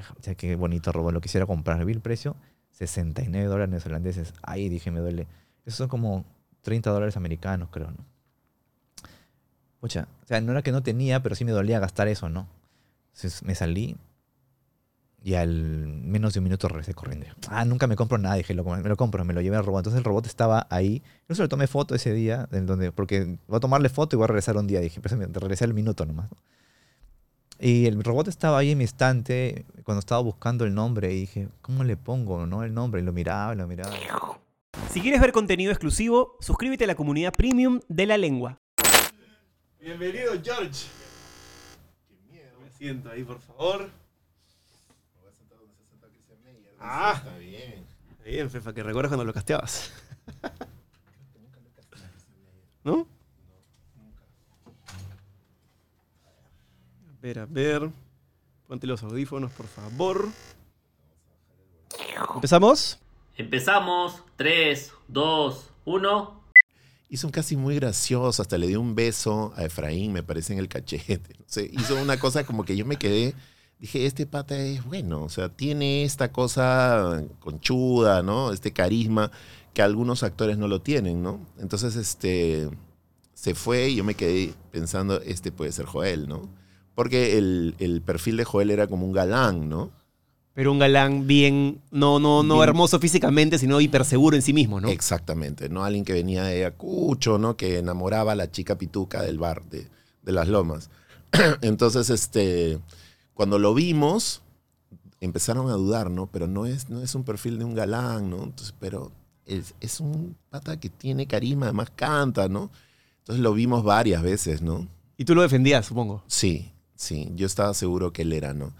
Dije, "Pucha, qué bonito robot, lo quisiera comprar. Vi el precio, 69 dólares neozelandeses. Ahí dije, me duele. Esos son como 30 dólares americanos, creo, ¿no? Pucha, o sea, no era que no tenía, pero sí me dolía gastar eso, ¿no? Entonces me salí y al menos de un minuto regresé corriendo. Ah, nunca me compro nada, dije, lo- me lo compro, me lo llevé al robot. Entonces el robot estaba ahí. No se le tomé foto ese día, en donde, porque voy a tomarle foto y voy a regresar un día. Dije, pues me regresé al minuto nomás. ¿no? Y el robot estaba ahí en mi estante cuando estaba buscando el nombre y dije, ¿cómo le pongo no, el nombre? Y lo miraba, y lo miraba. Si quieres ver contenido exclusivo, suscríbete a la comunidad premium de la lengua. Bienvenido, George. Qué miedo. Me siento ahí, por favor. Ah, Está bien. Está bien, Fefa, que recuerdas cuando lo casteabas. ¿No? Ver, a ver. Ponte los audífonos, por favor. ¿Empezamos? Empezamos. 3, 2, 1. Hizo un casi muy gracioso, hasta le dio un beso a Efraín, me parece, en el cachete. No sé, hizo una cosa como que yo me quedé, dije, este pata es bueno, o sea, tiene esta cosa conchuda, ¿no? Este carisma que algunos actores no lo tienen, ¿no? Entonces, este, se fue y yo me quedé pensando, este puede ser Joel, ¿no? Porque el, el perfil de Joel era como un galán, ¿no? Pero un galán bien, no, no, no Bien. hermoso físicamente, sino hiperseguro en sí mismo, ¿no? Exactamente, ¿no? Alguien que venía de Ayacucho, ¿no? Que enamoraba a la chica pituca del bar de, de las lomas. Entonces, este, cuando lo vimos, empezaron a dudar, ¿no? Pero no es, no es un perfil de un galán, ¿no? Entonces, pero es, es un pata que tiene carisma, además canta, ¿no? Entonces lo vimos varias veces, ¿no? Y tú lo defendías, supongo. Sí, sí, yo estaba seguro que él era, ¿no?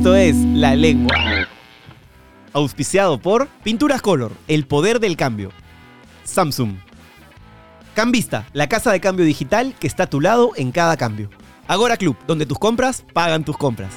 Esto es La Lengua. Auspiciado por Pinturas Color, el poder del cambio. Samsung. Cambista, la casa de cambio digital que está a tu lado en cada cambio. Agora Club, donde tus compras pagan tus compras.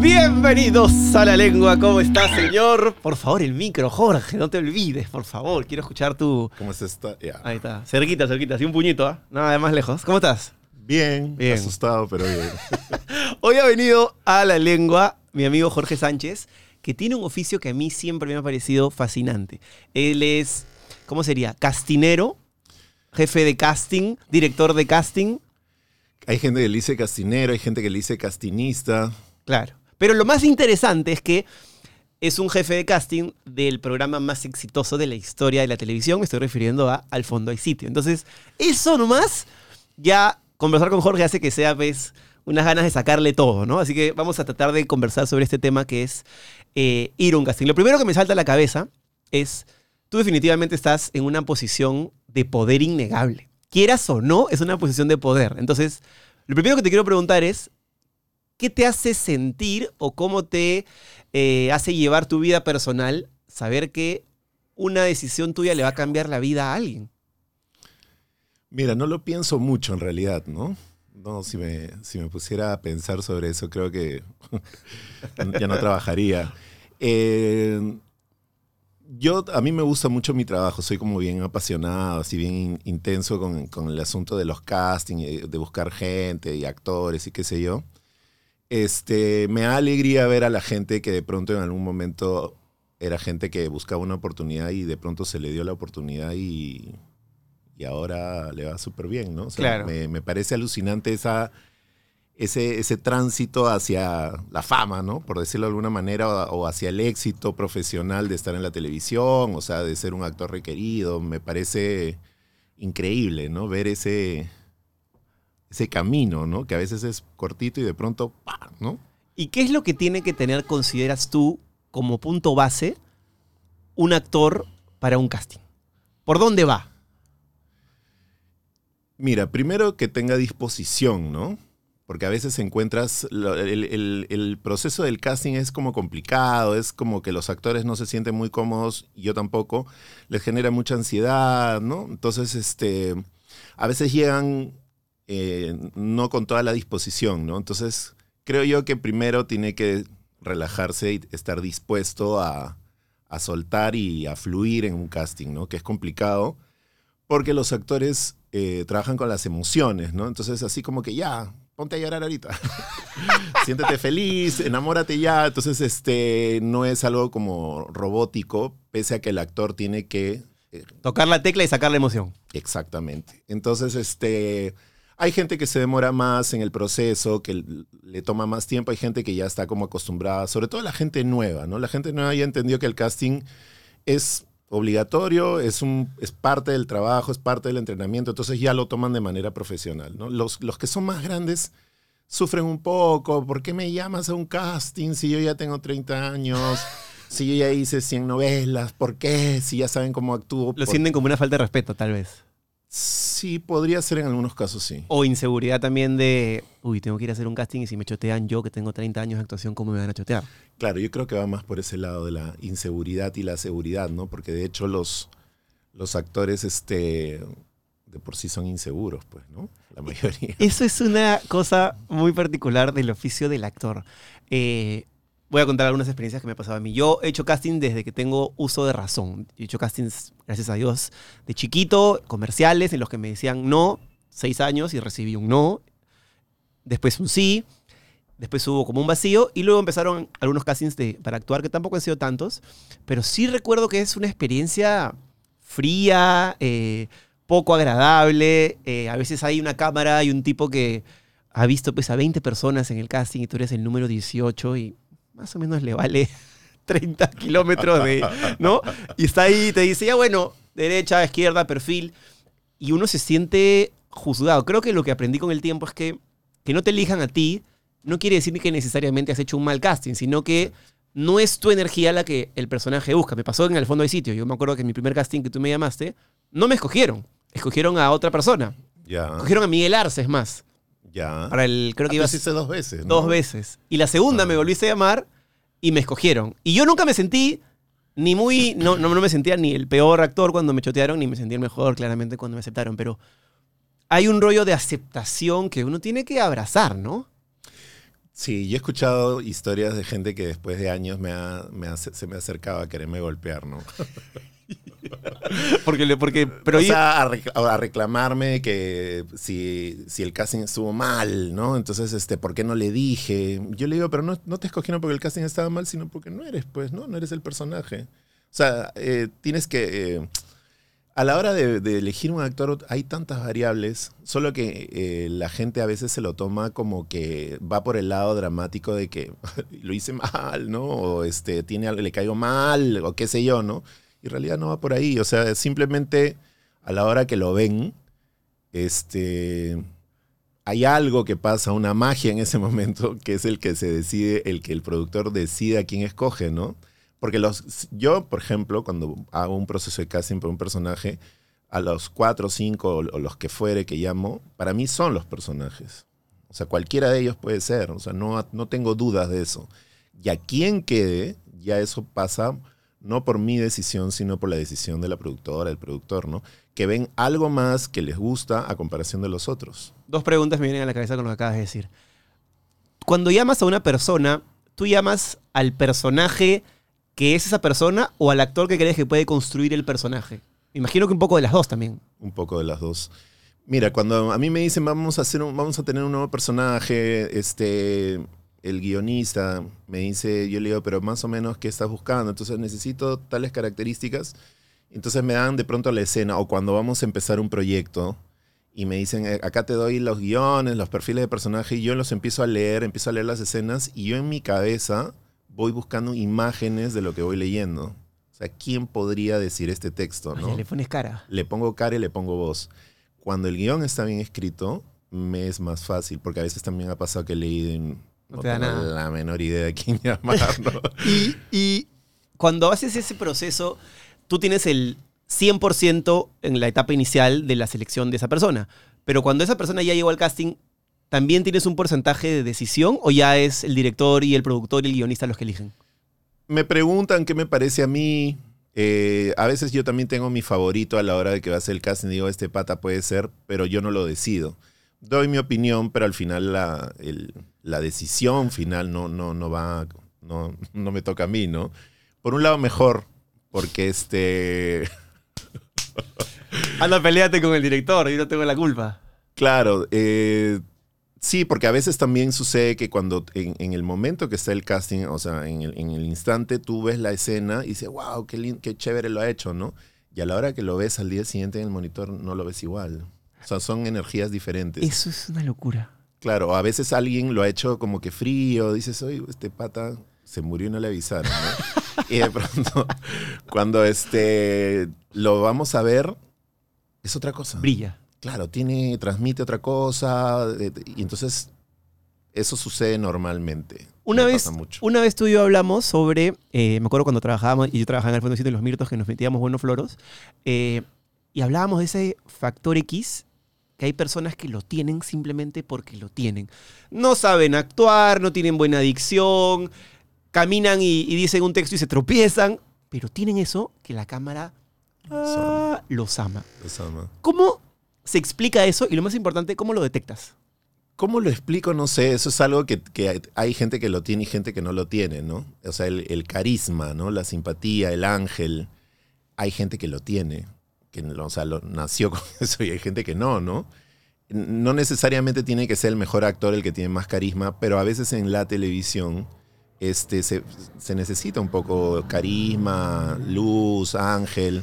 Bienvenidos a La Lengua, ¿cómo está señor? Por favor, el micro, Jorge, no te olvides, por favor, quiero escuchar tu... ¿Cómo es esta? Ya. Ahí está, cerquita, cerquita, así un puñito, ¿ah? Nada más lejos. ¿Cómo estás? Bien, Bien. asustado, pero bien. Hoy ha venido a la lengua mi amigo Jorge Sánchez, que tiene un oficio que a mí siempre me ha parecido fascinante. Él es, ¿cómo sería? Castinero, jefe de casting, director de casting. Hay gente que le dice castinero, hay gente que le dice castinista. Claro. Pero lo más interesante es que es un jefe de casting del programa más exitoso de la historia de la televisión. Me estoy refiriendo a Al fondo hay sitio. Entonces, eso nomás, ya conversar con Jorge hace que sea, pues, unas ganas de sacarle todo, ¿no? Así que vamos a tratar de conversar sobre este tema que es eh, ir a un casting. Lo primero que me salta a la cabeza es, tú definitivamente estás en una posición de poder innegable. Quieras o no, es una posición de poder. Entonces, lo primero que te quiero preguntar es, ¿qué te hace sentir o cómo te eh, hace llevar tu vida personal saber que una decisión tuya le va a cambiar la vida a alguien? Mira, no lo pienso mucho en realidad, ¿no? No, si me, si me pusiera a pensar sobre eso, creo que ya no trabajaría. Eh, yo, a mí me gusta mucho mi trabajo, soy como bien apasionado, así bien in- intenso con, con el asunto de los castings, y de buscar gente y actores y qué sé yo. Este, me da alegría ver a la gente que de pronto en algún momento era gente que buscaba una oportunidad y de pronto se le dio la oportunidad y, y ahora le va súper bien, ¿no? O sea, Claro. me, me parece alucinante esa, ese, ese tránsito hacia la fama, ¿no? Por decirlo de alguna manera, o, o hacia el éxito profesional de estar en la televisión, o sea, de ser un actor requerido. Me parece increíble, ¿no? Ver ese, ese camino, ¿no? Que a veces es cortito y de pronto, ¡pah! ¿no? ¿Y qué es lo que tiene que tener, consideras tú, como punto base un actor para un casting? ¿Por dónde va? Mira, primero que tenga disposición, ¿no? Porque a veces encuentras, el, el- el proceso del casting es como complicado, es como que los actores no se sienten muy cómodos, y yo tampoco, les genera mucha ansiedad, ¿no? Entonces, este, a veces llegan eh, no con toda la disposición, ¿no? Entonces, creo yo que primero tiene que relajarse y estar dispuesto a, a soltar y a fluir en un casting, ¿no? Que es complicado porque los actores eh, trabajan con las emociones, ¿no? Entonces, así como que ya, ponte a llorar ahorita. Siéntete feliz, enamórate ya. Entonces, este, no es algo como robótico, pese a que el actor tiene que eh, Tocar la tecla y sacar la emoción. Exactamente. Entonces, este, hay gente que se demora más en el proceso, que le toma más tiempo, hay gente que ya está como acostumbrada, sobre todo la gente nueva, ¿no? La gente nueva ya entendió que el casting es obligatorio, es, un, es parte del trabajo, es parte del entrenamiento, entonces ya lo toman de manera profesional, ¿no? Los, los que son más grandes sufren un poco, ¿por qué me llamas a un casting si yo ya tengo 30 años? Si yo ya hice 100 novelas, ¿por qué? Si ya saben cómo actúo. Lo ¿por sienten como una falta de respeto, tal vez. Sí, podría ser en algunos casos, sí. O inseguridad también de, uy, tengo que ir a hacer un casting y si me chotean yo, que tengo 30 años de actuación, ¿cómo me van a chotear? Claro, yo creo que va más por ese lado de la inseguridad y la seguridad, ¿no? Porque de hecho los, los actores este, de por sí son inseguros, pues, ¿no? La mayoría. Eso es una cosa muy particular del oficio del actor. Eh, voy a contar algunas experiencias que me ha pasado a mí. Yo he hecho casting desde que tengo uso de razón. He hecho castings, gracias a Dios, de chiquito, comerciales, en los que me decían no, seis años, y recibí un no. Después un sí. Después hubo como un vacío. Y luego empezaron algunos castings de, para actuar, que tampoco han sido tantos. Pero sí recuerdo que es una experiencia fría, eh, poco agradable. eh, a veces hay una cámara y un tipo que ha visto pues a 20 personas en el casting y tú eres el número 18 y más o menos le vale 30 kilómetros de, ¿no? Y está ahí y te dice, ya bueno, derecha, izquierda, perfil. Y uno se siente juzgado. Creo que lo que aprendí con el tiempo es que que no te elijan a ti no quiere decir que necesariamente has hecho un mal casting, sino que no es tu energía la que el personaje busca. Me pasó en el fondo del sitio. Yo me acuerdo que en mi primer casting que tú me llamaste, no me escogieron. Escogieron a otra persona. Ya, Escogieron a Miguel Arce, es más. Ya. Para el, creo que Ah, iba hiciste dos veces, ¿no? dos veces. Y la segunda me volviste a llamar y me escogieron. Y yo nunca me sentí ni muy. No, no, no me sentía ni el peor actor cuando me chotearon, ni me sentí el mejor, claramente, cuando me aceptaron. Pero hay un rollo de aceptación que uno tiene que abrazar, ¿no? Sí, yo he escuchado historias de gente que después de años me ha- me ha- se me acercaba a quererme golpear, ¿no? Porque, porque pero o sea, a, rec- a reclamarme que si, si el casting estuvo mal, ¿no? Entonces, este, ¿por qué no le dije? Yo le digo, pero no, no te escogieron porque el casting estaba mal, sino porque no eres, pues, ¿no? No eres el personaje. O sea, eh, tienes que... eh, a la hora de, de elegir un actor hay tantas variables, solo que eh, la gente a veces se lo toma como que va por el lado dramático de que lo hice mal, ¿no? O este, tiene, le caigo mal, o qué sé yo, ¿no? Y en realidad no va por ahí. O sea, simplemente a la hora que lo ven, este, hay algo que pasa, una magia en ese momento, que es el que se decide, el que el productor decide a quién escoge, ¿no? Porque los, yo, por ejemplo, cuando hago un proceso de casting para un personaje, a los cuatro, cinco o los que fuere que llamo, para mí son los personajes. O sea, cualquiera de ellos puede ser. O sea, no, no tengo dudas de eso. Y a quien quede, ya eso pasa no por mi decisión, sino por la decisión de la productora, del productor, ¿no? Que ven algo más que les gusta a comparación de los otros. dos preguntas me vienen a la cabeza con lo que acabas de decir. Cuando llamas a una persona, ¿tú llamas al personaje que es esa persona o al actor que crees que puede construir el personaje? Me imagino que un poco de las dos también. Un poco de las dos. Mira, cuando a mí me dicen vamos a hacer un- vamos a tener un nuevo personaje, este el guionista me dice, yo le digo, pero más o menos qué estás buscando, entonces necesito tales características. Entonces me dan de pronto la escena o cuando vamos a empezar un proyecto y me dicen, "Eh, acá te doy los guiones, los perfiles de personaje y yo los empiezo a leer, empiezo a leer las escenas y yo en mi cabeza voy buscando imágenes de lo que voy leyendo. O sea, ¿quién podría decir este texto? Oye, ¿no? le pones cara. le pongo cara y le pongo voz. Cuando el guion está bien escrito, me es más fácil, porque a veces también ha pasado que he leído No no, te da nada. la menor idea de quién llamar. ¿no? Y, y cuando haces ese proceso, tú tienes el 100% en la etapa inicial de la selección de esa persona. Pero cuando esa persona ya llegó al casting, ¿también tienes un porcentaje de decisión o ya es el director y el productor y el guionista los que eligen? Me preguntan qué me parece a mí. Eh, a veces yo también tengo mi favorito a la hora de que va a hacer el casting. Digo, este pata puede ser, pero yo no lo decido. Doy mi opinión, pero al final la, el- la decisión final no, no, no va, no, no me toca a mí, ¿no? Por un lado mejor, porque este, Anda, peleate con el director, yo no tengo la culpa. Claro, eh, sí, porque a veces también sucede que cuando en, en el momento que está el casting, o sea, en el, en el instante tú ves la escena y dices, wow, qué, lin- qué chévere lo ha hecho, ¿no? Y a la hora que lo ves al día siguiente en el monitor no lo ves igual. O sea, son energías diferentes. Eso es una locura. Claro, a veces alguien lo ha hecho como que frío, dices, oye, este pata se murió y no le avisaron, ¿no? y de pronto, cuando este, lo vamos a ver, es otra cosa. Brilla. Claro, tiene, transmite otra cosa, y entonces eso sucede normalmente. Una Me vez, mucho. una vez tú y yo hablamos sobre, eh, me acuerdo cuando trabajábamos, y yo trabajaba en el Fondo de los Mirtos, que nos metíamos buenos floros, eh, y hablábamos de ese factor X, que hay personas que lo tienen simplemente porque lo tienen. No saben actuar, no tienen buena dicción, caminan y, y dicen un texto y se tropiezan, pero tienen eso que la cámara ah, los ama. Los ama. ¿Cómo se explica eso? Y lo más importante, ¿cómo lo detectas? ¿Cómo lo explico? No sé, eso es algo que, que hay- hay gente que lo tiene y gente que no lo tiene, ¿no? O sea, el, el carisma, ¿no? La simpatía, el ángel. Hay gente que lo tiene, que o sea, lo- nació con eso y hay gente que no, ¿no? No necesariamente tiene que ser el mejor actor el que tiene más carisma, pero a veces en la televisión este, se, se necesita un poco carisma, luz, ángel,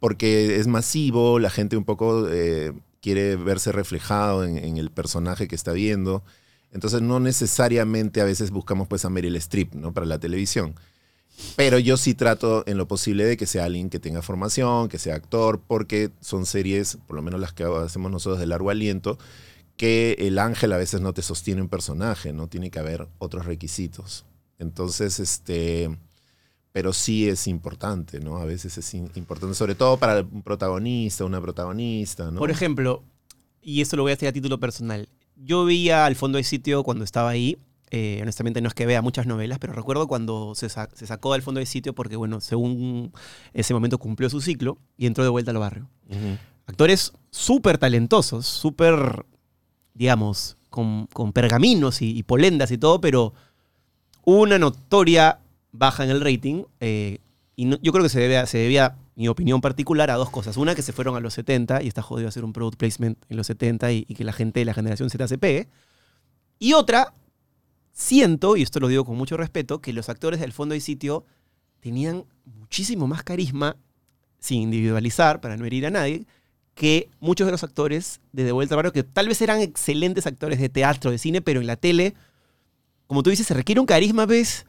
porque es masivo, la gente un poco eh, quiere verse reflejado en, en el personaje que está viendo. Entonces no necesariamente a veces buscamos pues a Meryl Streep, ¿no? Para la televisión. Pero yo sí trato en lo posible de que sea alguien que tenga formación, que sea actor, porque son series, por lo menos las que hacemos nosotros de largo aliento, que el ángel a veces no te sostiene un personaje, ¿no? Tiene que haber otros requisitos. Entonces, este, pero sí es importante, ¿no? A veces es importante, sobre todo para un protagonista, una protagonista, ¿no? Por ejemplo, y esto lo voy a hacer a título personal. Yo veía al fondo del sitio cuando estaba ahí. Eh, honestamente no es que vea muchas novelas, pero recuerdo cuando se, sa- se sacó del fondo del sitio porque, bueno, según ese momento cumplió su ciclo y entró de vuelta al barrio. Actores súper talentosos, súper, digamos, con, con pergaminos y, y polendas y todo, pero una notoria baja en el rating. eh, y no- yo creo que se debe, a- se debía, mi opinión particular, a dos cosas. Una, que se fueron a los 70 y está jodido hacer un product placement en los 70 y, y que la gente de la generación Z se pegue. Y otra, siento, y esto lo digo con mucho respeto, que los actores del fondo y sitio tenían muchísimo más carisma, sin individualizar, para no herir a nadie, que muchos de los actores de De Vuelta al Barrio, que tal vez eran excelentes actores de teatro, de cine, pero en la tele, como tú dices, se requiere un carisma, ¿ves?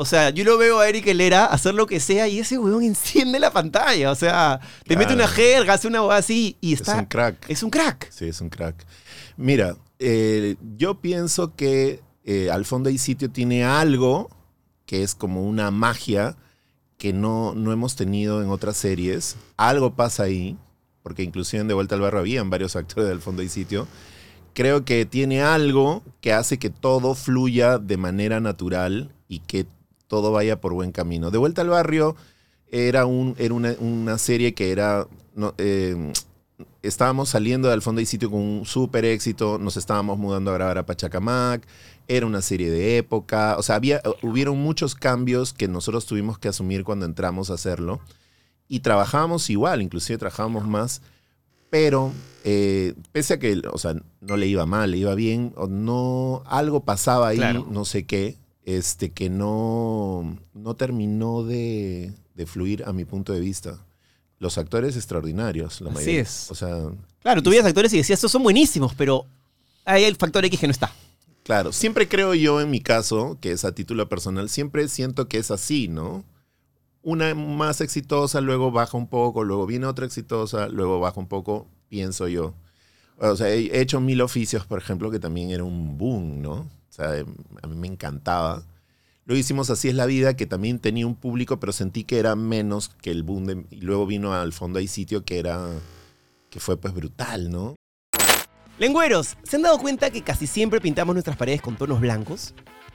O sea, yo lo veo a Eric Helera hacer lo que sea y ese weón enciende la pantalla. O sea, te mete una jerga, hace una hueá así y Es está. un crack. Es un crack. Sí, es un crack. Mira, eh, yo pienso que eh, Al fondo y sitio tiene algo que es como una magia que no, no hemos tenido en otras series. Algo pasa ahí, porque inclusive en De Vuelta al Barrio habían varios actores del fondo y sitio. Creo que tiene algo que hace que todo fluya de manera natural y que todo vaya por buen camino. De Vuelta al Barrio era, un, era una, una serie que era... eh, estábamos saliendo del fondo y sitio con un súper éxito, nos estábamos mudando a grabar a Pachacamac, era una serie de época, o sea, había, hubieron muchos cambios que nosotros tuvimos que asumir cuando entramos a hacerlo y trabajábamos igual, inclusive trabajábamos más, pero eh, pese a que, o sea, no le iba mal, le iba bien, no, algo pasaba ahí, Claro. no sé qué, este, que no, no terminó de, de fluir a mi punto de vista. Los actores extraordinarios, la Así mayoría. es. O sea, Claro, tú veías actores y decías, estos son buenísimos, pero hay el factor X que no está. Claro, siempre creo yo en mi caso, que es a título personal, siempre siento que es así, ¿no? Una más exitosa, luego baja un poco, luego viene otra exitosa, luego baja un poco, pienso yo. O sea, he hecho Mil Oficios, por ejemplo, que también era un boom, ¿no? O sea, a mí me encantaba. Luego hicimos Así es la vida, que también tenía un público, pero sentí que era menos que el boom de... Y luego vino al fondo hay sitio que era... que fue pues brutal, ¿no? Lengüeros, ¿se han dado cuenta que casi siempre pintamos nuestras paredes con tonos blancos?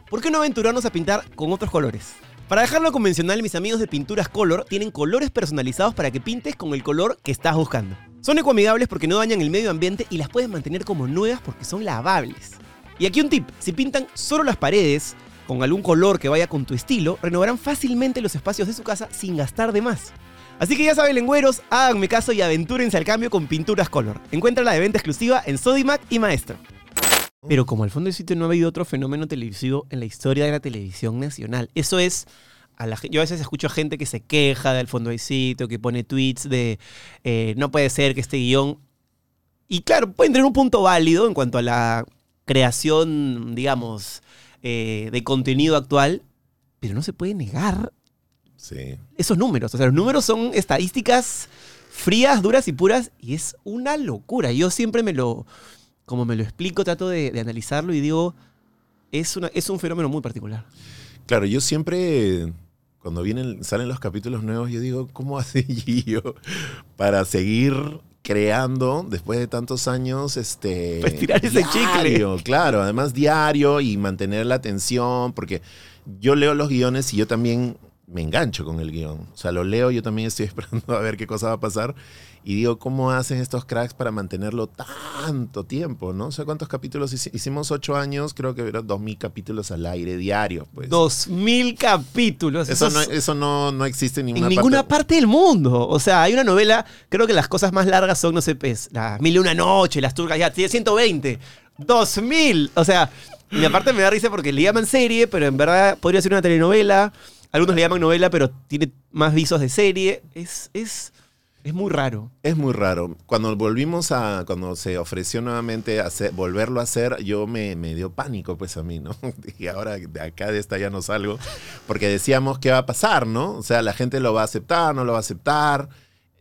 ¿Por qué no aventurarnos a pintar con otros colores? Para dejarlo convencional, mis amigos de Pinturas Color tienen colores personalizados para que pintes con el color que estás buscando. Son ecoamigables porque no dañan el medio ambiente y las puedes mantener como nuevas porque son lavables. Y aquí un tip, si pintan solo las paredes con algún color que vaya con tu estilo, renovarán fácilmente los espacios de su casa sin gastar de más. Así que ya saben, lengüeros, háganme caso y aventúrense al cambio con Pinturas Color. Encuentra la de venta exclusiva en Sodimac y Maestro. Pero como al fondo del sitio no ha habido otro fenómeno televisivo en la historia de la televisión nacional. Eso es. Yo a veces escucho gente que se queja del fondo del sitio, que pone tweets de eh, no puede ser que este guion. Y claro, pueden tener un punto válido en cuanto a la creación, digamos, eh, de contenido actual, pero no se puede negar Sí. esos números. O sea, los números son estadísticas frías, duras y puras y es una locura. Yo siempre me lo, como me lo explico, trato de, de analizarlo y digo, es, una, es un fenómeno muy particular. Claro, yo siempre, cuando vienen, salen los capítulos nuevos, yo digo, ¿cómo hace Gio para seguir creando después de tantos años este Para estirar ese chicle. claro además diario y mantener la atención porque yo leo los guiones y yo también me engancho con el guion o sea lo leo yo también estoy esperando a ver qué cosa va a pasar y digo cómo hacen estos cracks para mantenerlo tanto tiempo no o sea cuántos capítulos hici- hicimos ocho años creo que eran dos mil capítulos al aire diario pues Dos mil capítulos. eso Eso no, es- eso no, no existe en en ninguna, ninguna parte. parte del mundo. O sea, hay una novela, creo que las cosas más largas son, no sé, pues, las Mil y una noche, las turcas, ya, tiene 120. 2000. O sea, y aparte me da risa porque le llaman serie, pero en verdad podría ser una telenovela. Algunos le llaman novela, pero tiene más visos de serie. Es, es, es muy raro. Es muy raro. Cuando volvimos a, cuando se ofreció nuevamente hacer, volverlo a hacer, yo me, me dio pánico pues a mí, ¿no? Dije, ahora de acá de esta ya no salgo. Porque decíamos qué va a pasar, ¿no? O sea, la gente lo va a aceptar, no lo va a aceptar.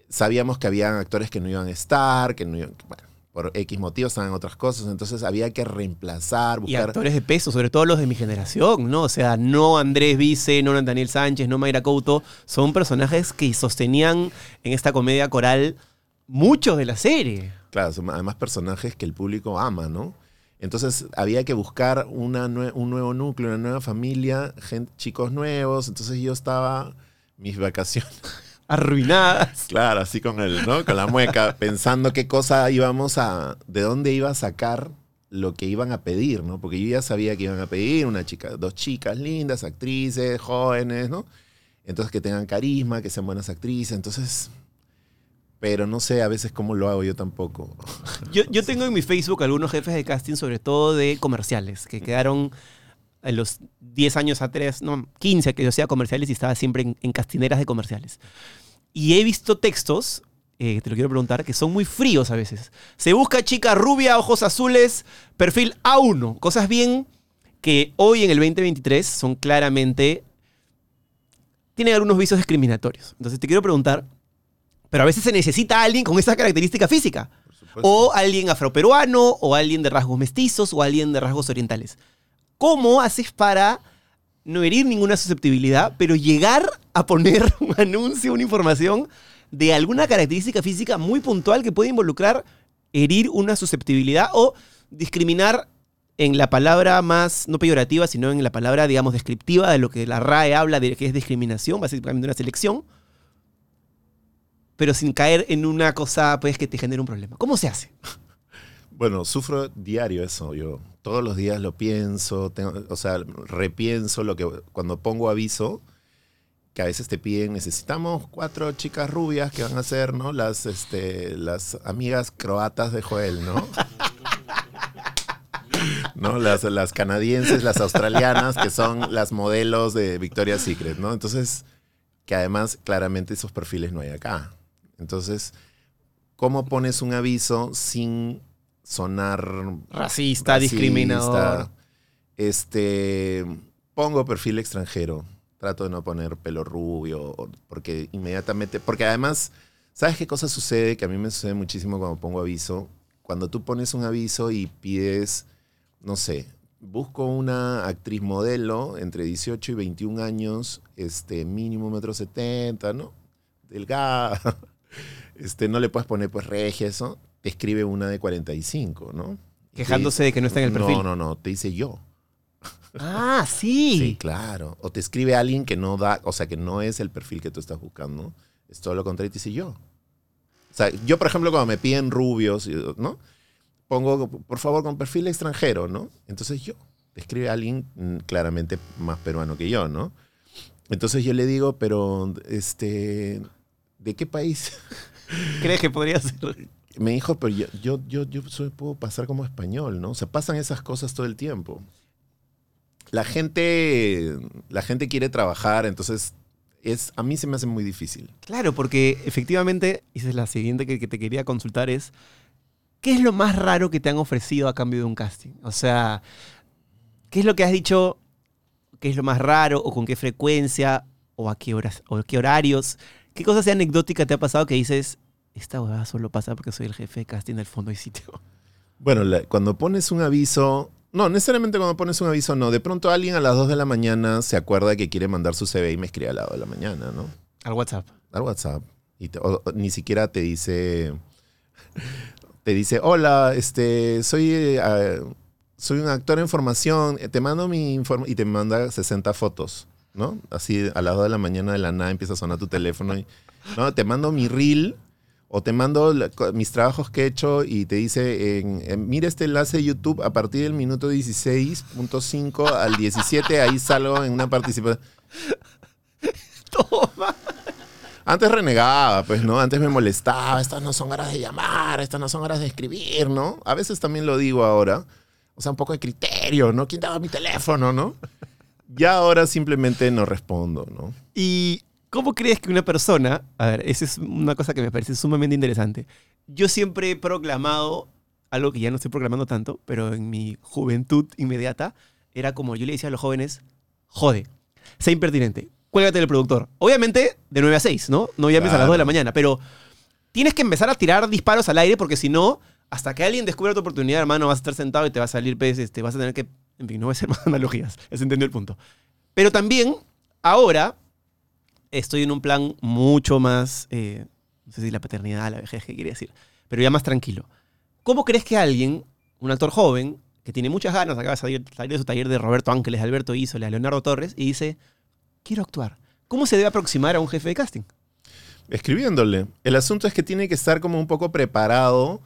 Sabíamos que habían actores que no iban a estar, que no iban, bueno, por X motivos estaban en otras cosas. Entonces había que reemplazar, Y buscar. actores de peso, sobre todo los de mi generación, ¿no? O sea, no Andrés Vice, no Daniel Sánchez, no Mayra Couto. Son personajes que sostenían en esta comedia coral mucho de la serie. Claro, son además personajes que el público ama, ¿no? Entonces había que buscar una nue- un nuevo núcleo, una nueva familia, chicos nuevos. Entonces yo estaba, mis vacaciones, Arruinadas. claro, así con el, ¿no? Con la mueca, pensando qué cosa íbamos a, de dónde iba a sacar lo que iban a pedir, ¿no? Porque yo ya sabía que iban a pedir una chica, dos chicas lindas, actrices, jóvenes, ¿no? Entonces que tengan carisma, que sean buenas actrices. Entonces, pero no sé a veces cómo lo hago yo tampoco. Yo, yo tengo en mi Facebook algunos jefes de casting, sobre todo de comerciales, que quedaron en los 10 años atrás, no, 15 que yo hacía comerciales y estaba siempre en, en castineras de comerciales. Y he visto textos, eh, te lo quiero preguntar, que son muy fríos a veces. Se busca chica rubia, ojos azules, perfil A1. Cosas bien que hoy en el 2023 son claramente... Tienen algunos vicios discriminatorios. Entonces te quiero preguntar, pero a veces se necesita alguien con esa característica física. O alguien afroperuano, o alguien de rasgos mestizos, o alguien de rasgos orientales. ¿Cómo haces para no herir ninguna susceptibilidad, pero llegar a poner un anuncio, una información de alguna característica física muy puntual que puede involucrar herir una susceptibilidad o discriminar en la palabra más, no peyorativa, sino en la palabra, digamos, descriptiva de lo que la RAE habla de que es discriminación, básicamente una selección, pero sin caer en una cosa pues, que te genere un problema. ¿Cómo se hace? Bueno, sufro diario eso. Yo todos los días lo pienso, o sea, repienso lo que cuando pongo aviso, que a veces te piden, necesitamos cuatro chicas rubias que van a ser, ¿no? Las, este, las amigas croatas de Joel, ¿no? ¿No? Las, las canadienses, las australianas, que son las modelos de Victoria's Secret, ¿no? Entonces, que además claramente esos perfiles no hay acá. Entonces, ¿cómo pones un aviso sin sonar Racista, racista? discriminador. Este, pongo perfil extranjero. Trato de no poner pelo rubio, porque inmediatamente, porque además, ¿sabes qué cosa sucede? Que a mí me sucede muchísimo cuando pongo aviso. Cuando tú pones un aviso y pides, no sé, busco una actriz modelo entre 18 y 21 años, este, mínimo metro 70, ¿no? Delgada. Este, no le puedes poner pues regia, eso. Te escribe una de 45, ¿no? Quejándose de que no está en el perfil. No, no, no, te dice yo. Ah, sí. Sí, claro. O te escribe alguien que no da, o sea, que no es el perfil que tú estás buscando. Es todo lo contrario, te dice yo. O sea, yo, por ejemplo, cuando me piden rubios, ¿no? Pongo, por favor, con perfil extranjero, ¿no? Entonces yo. Te escribe alguien mm, claramente más peruano que yo, ¿no? Entonces yo le digo, pero, este, ¿de qué país? ¿Crees que podría ser? Me dijo, pero yo, yo, yo, yo puedo pasar como español, ¿no? O sea, pasan esas cosas todo el tiempo. La gente, la gente quiere trabajar, entonces es, a mí se me hace muy difícil. Claro, porque efectivamente, y la siguiente que, te quería consultar, es, ¿qué es lo más raro que te han ofrecido a cambio de un casting? O sea, ¿qué es lo que has dicho? ¿Qué es lo más raro? ¿O con qué frecuencia? ¿O a qué horas? ¿O qué horarios? ¿Qué cosa sea anecdótica te ha pasado que dices, esta huevada solo pasa porque soy el jefe de casting del fondo y sitio? Bueno, la- cuando pones un aviso, no, necesariamente cuando pones un aviso, no. De pronto alguien a las 2 de la mañana se acuerda que quiere mandar su CV y me escribe a las 2 de la mañana, ¿no? Al WhatsApp. al WhatsApp. Y te- o- o ni siquiera te dice. Te dice, hola, este, soy, eh, soy un actor en formación, eh, te mando mi informe y te manda 60 fotos, ¿no? Así a las 2 de la mañana de la nada empieza a sonar tu teléfono y, ¿no? Te mando mi reel o te mando la- mis trabajos que he hecho y te dice, en- en- mira este enlace de YouTube a partir del minuto 16.5 al 17, ahí salgo en una participación. Toma. Antes renegaba, pues, ¿no? Antes me molestaba, estas no son horas de llamar, estas no son horas de escribir, ¿no? A veces también lo digo ahora. O sea, un poco de criterio, ¿no? ¿Quién daba mi teléfono, no? Ya ahora simplemente no respondo, ¿no? ¿Y cómo crees que una persona, a ver, esa es una cosa que me parece sumamente interesante. Yo siempre he proclamado algo que ya no estoy proclamando tanto, pero en mi juventud inmediata era como yo le decía a los jóvenes, jode, sé impertinente, cuélgate del productor. Obviamente de 9 a 6, ¿no? No llames a las Claro. 2 de la mañana, pero tienes que empezar a tirar disparos al aire porque si no, hasta que alguien descubra tu oportunidad, hermano, vas a estar sentado y te va a salir, pues, este, vas a tener que, en fin, no voy a hacer más analogías, ya se entendió el punto. Pero también, ahora, estoy en un plan mucho más, eh, no sé si la paternidad, la vejez, qué quiere decir, pero ya más tranquilo. ¿Cómo crees que alguien, un actor joven, que tiene muchas ganas, acaba de salir, salir de su taller de Roberto Ángeles, de Alberto Isola, Leonardo Torres, y dice, quiero actuar? ¿Cómo se debe aproximar a un jefe de casting? Escribiéndole. El asunto es que tiene que estar como un poco preparado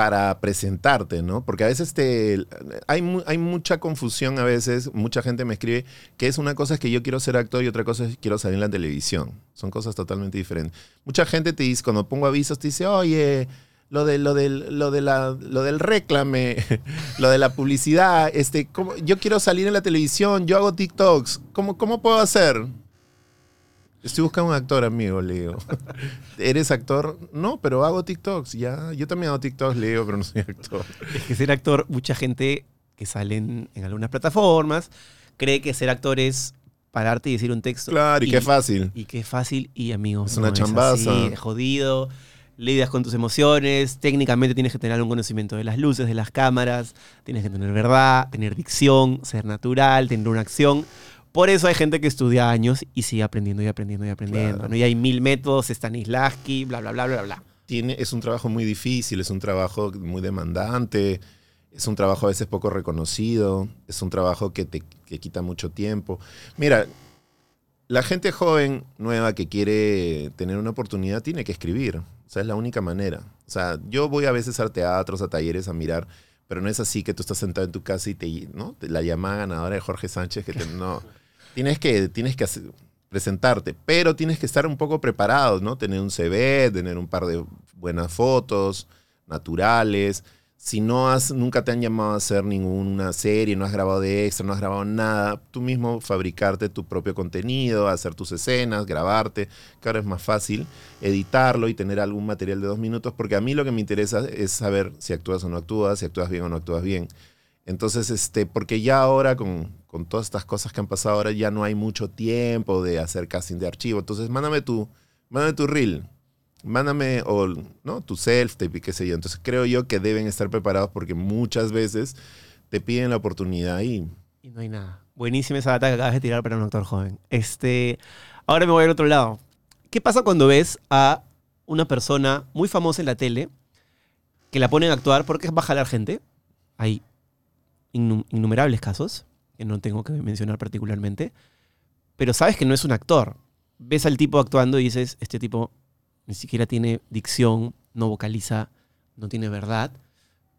para presentarte, ¿no? Porque a veces te, hay, hay mucha confusión a veces, mucha gente me escribe que es una cosa es que yo quiero ser actor y otra cosa es que quiero salir en la televisión. Son cosas totalmente diferentes. Mucha gente te dice, cuando pongo avisos, te dice, oye, lo, de, lo, del, lo, de la, lo del réclame, lo de la publicidad, este, ¿cómo- yo quiero salir en la televisión, yo hago TikToks, ¿cómo, cómo puedo hacer? Estoy buscando un actor, amigo, le digo. ¿Eres actor? No, pero hago TikToks, ya. Yo también hago TikToks, le digo, pero no soy actor. Es que ser actor, mucha gente que sale en, en algunas plataformas cree que ser actor es pararte y decir un texto. Claro, y, qué fácil. Y qué fácil, y amigos. Es una no chambaza. así, es jodido. Lidias con tus emociones. Técnicamente tienes que tener algún conocimiento de las luces, de las cámaras. Tienes que tener verdad, tener dicción, ser natural, tener una acción. Por eso hay gente que estudia años y sigue aprendiendo y aprendiendo y aprendiendo. Claro. ¿no? Y hay mil métodos, Stanislavski, bla, bla, bla, bla, bla. Tiene, es un trabajo muy difícil, es un trabajo muy demandante, es un trabajo a veces poco reconocido, es un trabajo que te que quita mucho tiempo. Mira, la gente joven, nueva, que quiere tener una oportunidad, tiene que escribir. O sea, es la única manera. O sea, yo voy a veces a teatros, a talleres, a mirar, pero no es así que tú estás sentado en tu casa y te, ¿no? Te- la llamada ganadora de Jorge Sánchez, que te- no. Tienes que, tienes que presentarte, pero tienes que estar un poco preparado, ¿no? Tener un CV, tener un par de buenas fotos, naturales. Si no has, nunca te han llamado a hacer ninguna serie, no has grabado de extra, no has grabado nada, tú mismo fabricarte tu propio contenido, hacer tus escenas, grabarte, que ahora es más fácil, editarlo y tener algún material de dos minutos, porque a mí lo que me interesa es saber si actúas o no actúas, si actúas bien o no actúas bien. Entonces, este, porque ya ahora con, con todas estas cosas que han pasado ahora ya no hay mucho tiempo de hacer casting de archivo. Entonces, mándame tu, mándame tu reel, mándame o, ¿no? tu self-tape y qué sé yo. Entonces, creo yo que deben estar preparados porque muchas veces te piden la oportunidad y Y no hay nada. Buenísima esa data que acabas de tirar para un actor joven. Este, ahora me voy al otro lado. ¿Qué pasa cuando ves a una persona muy famosa en la tele que la ponen a actuar porque va a jalar gente? Hay innu- innumerables casos, que no tengo que mencionar particularmente, pero sabes que no es un actor. Ves al tipo actuando y dices, este tipo ni siquiera tiene dicción, no vocaliza, no tiene verdad,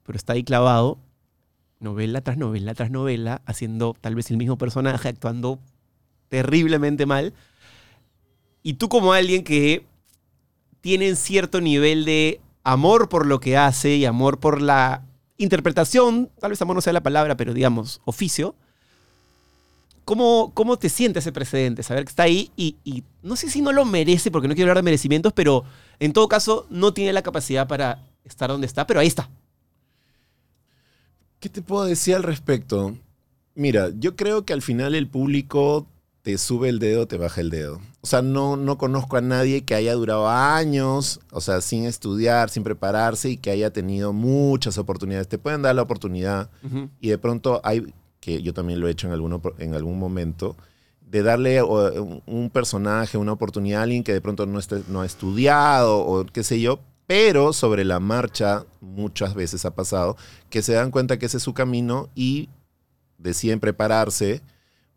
pero está ahí clavado novela tras novela tras novela, haciendo tal vez el mismo personaje, actuando terriblemente mal. Y tú como alguien que tiene cierto nivel de amor por lo que hace y amor por la interpretación, tal vez amor no sea la palabra, pero digamos, oficio, ¿cómo, cómo te sientes ese precedente? Saber que está ahí y, y no sé si no lo merece, porque no quiero hablar de merecimientos, pero en todo caso no tiene la capacidad para estar donde está, pero ahí está. ¿Qué te puedo decir al respecto? Mira, yo creo que al final el público te sube el dedo, te baja el dedo. O sea, no, no conozco a nadie que haya durado años, o sea, sin estudiar, sin prepararse y que haya tenido muchas oportunidades. Te pueden dar la oportunidad y de pronto hay, que yo también lo he hecho en, alguno, en algún momento, de darle un, un personaje, una oportunidad a alguien que de pronto no, esté- no ha estudiado o qué sé yo, pero sobre la marcha muchas veces ha pasado que se dan cuenta que ese es su camino y deciden prepararse,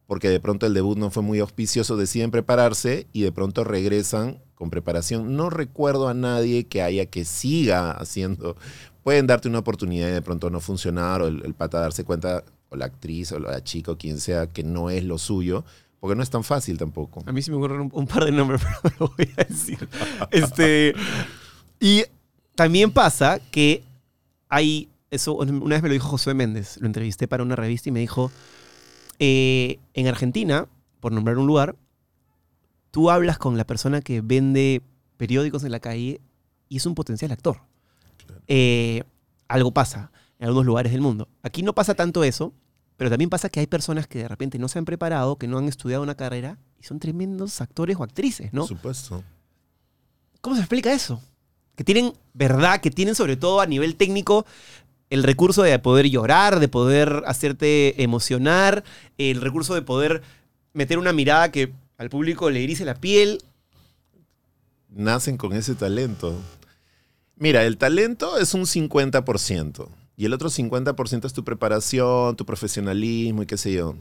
porque de pronto el debut no fue muy auspicioso, deciden prepararse y de pronto regresan con preparación. No recuerdo a nadie que haya que siga haciendo. Pueden darte una oportunidad y de pronto no funcionar, o el, el pata darse cuenta, o la actriz, o la chica, o quien sea, que no es lo suyo, porque no es tan fácil tampoco. A mí se me ocurren un, un par de nombres, pero no lo voy a decir. Este, y también pasa que hay, eso una vez me lo dijo Josué Méndez, lo entrevisté para una revista y me dijo, eh, en Argentina, por nombrar un lugar, tú hablas con la persona que vende periódicos en la calle y es un potencial actor. Eh, algo pasa en algunos lugares del mundo. Aquí no pasa tanto eso, pero también pasa que hay personas que de repente no se han preparado, que no han estudiado una carrera y son tremendos actores o actrices, ¿no? Por supuesto. ¿Cómo se explica eso? Que tienen verdad, que tienen sobre todo a nivel técnico el recurso de poder llorar, de poder hacerte emocionar, el recurso de poder meter una mirada que al público le erice la piel. nacen con ese talento. Mira, el talento es un 50% y el otro 50% es tu preparación, tu profesionalismo y qué sé yo.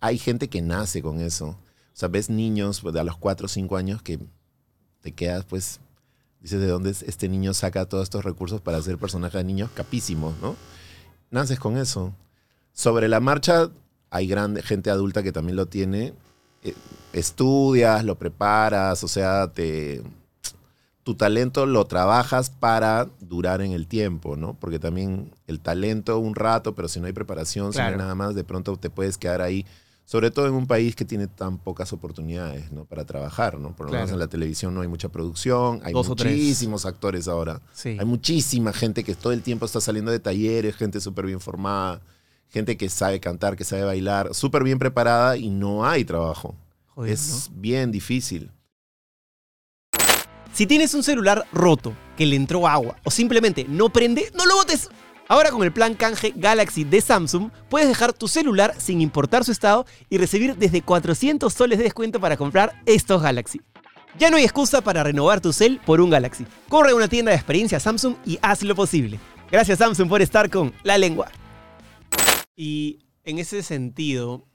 Hay gente que nace con eso. O sea, ves niños pues, a los 4 o 5 años que te quedas, pues, dices, ¿de dónde es- este niño saca todos estos recursos para hacer personajes de niños capísimos, no? Naces con eso. Sobre la marcha hay grande, gente adulta que también lo tiene. Eh, estudias, lo preparas, o sea, te, tu talento lo trabajas para durar en el tiempo, ¿no? Porque también el talento un rato, pero si no hay preparación, si no hay nada más, de pronto te puedes quedar ahí, sobre todo en un país que tiene tan pocas oportunidades, ¿no? Para trabajar, ¿no? Por lo menos en la televisión no hay mucha producción, hay Dos muchísimos actores ahora. Sí. Hay muchísima gente que todo el tiempo está saliendo de talleres, gente súper bien formada, gente que sabe cantar, que sabe bailar, súper bien preparada y no hay trabajo. Joder, es bien difícil. Si tienes un celular roto, que le entró agua o simplemente no prende, no lo botes. Ahora con el plan canje Galaxy de Samsung puedes dejar tu celular sin importar su estado y recibir desde 400 soles de descuento para comprar estos Galaxy. Ya no hay excusa para renovar tu cel por un Galaxy. Corre a una tienda de experiencia Samsung y haz lo posible. Gracias Samsung por estar con la lengua. Y en ese sentido,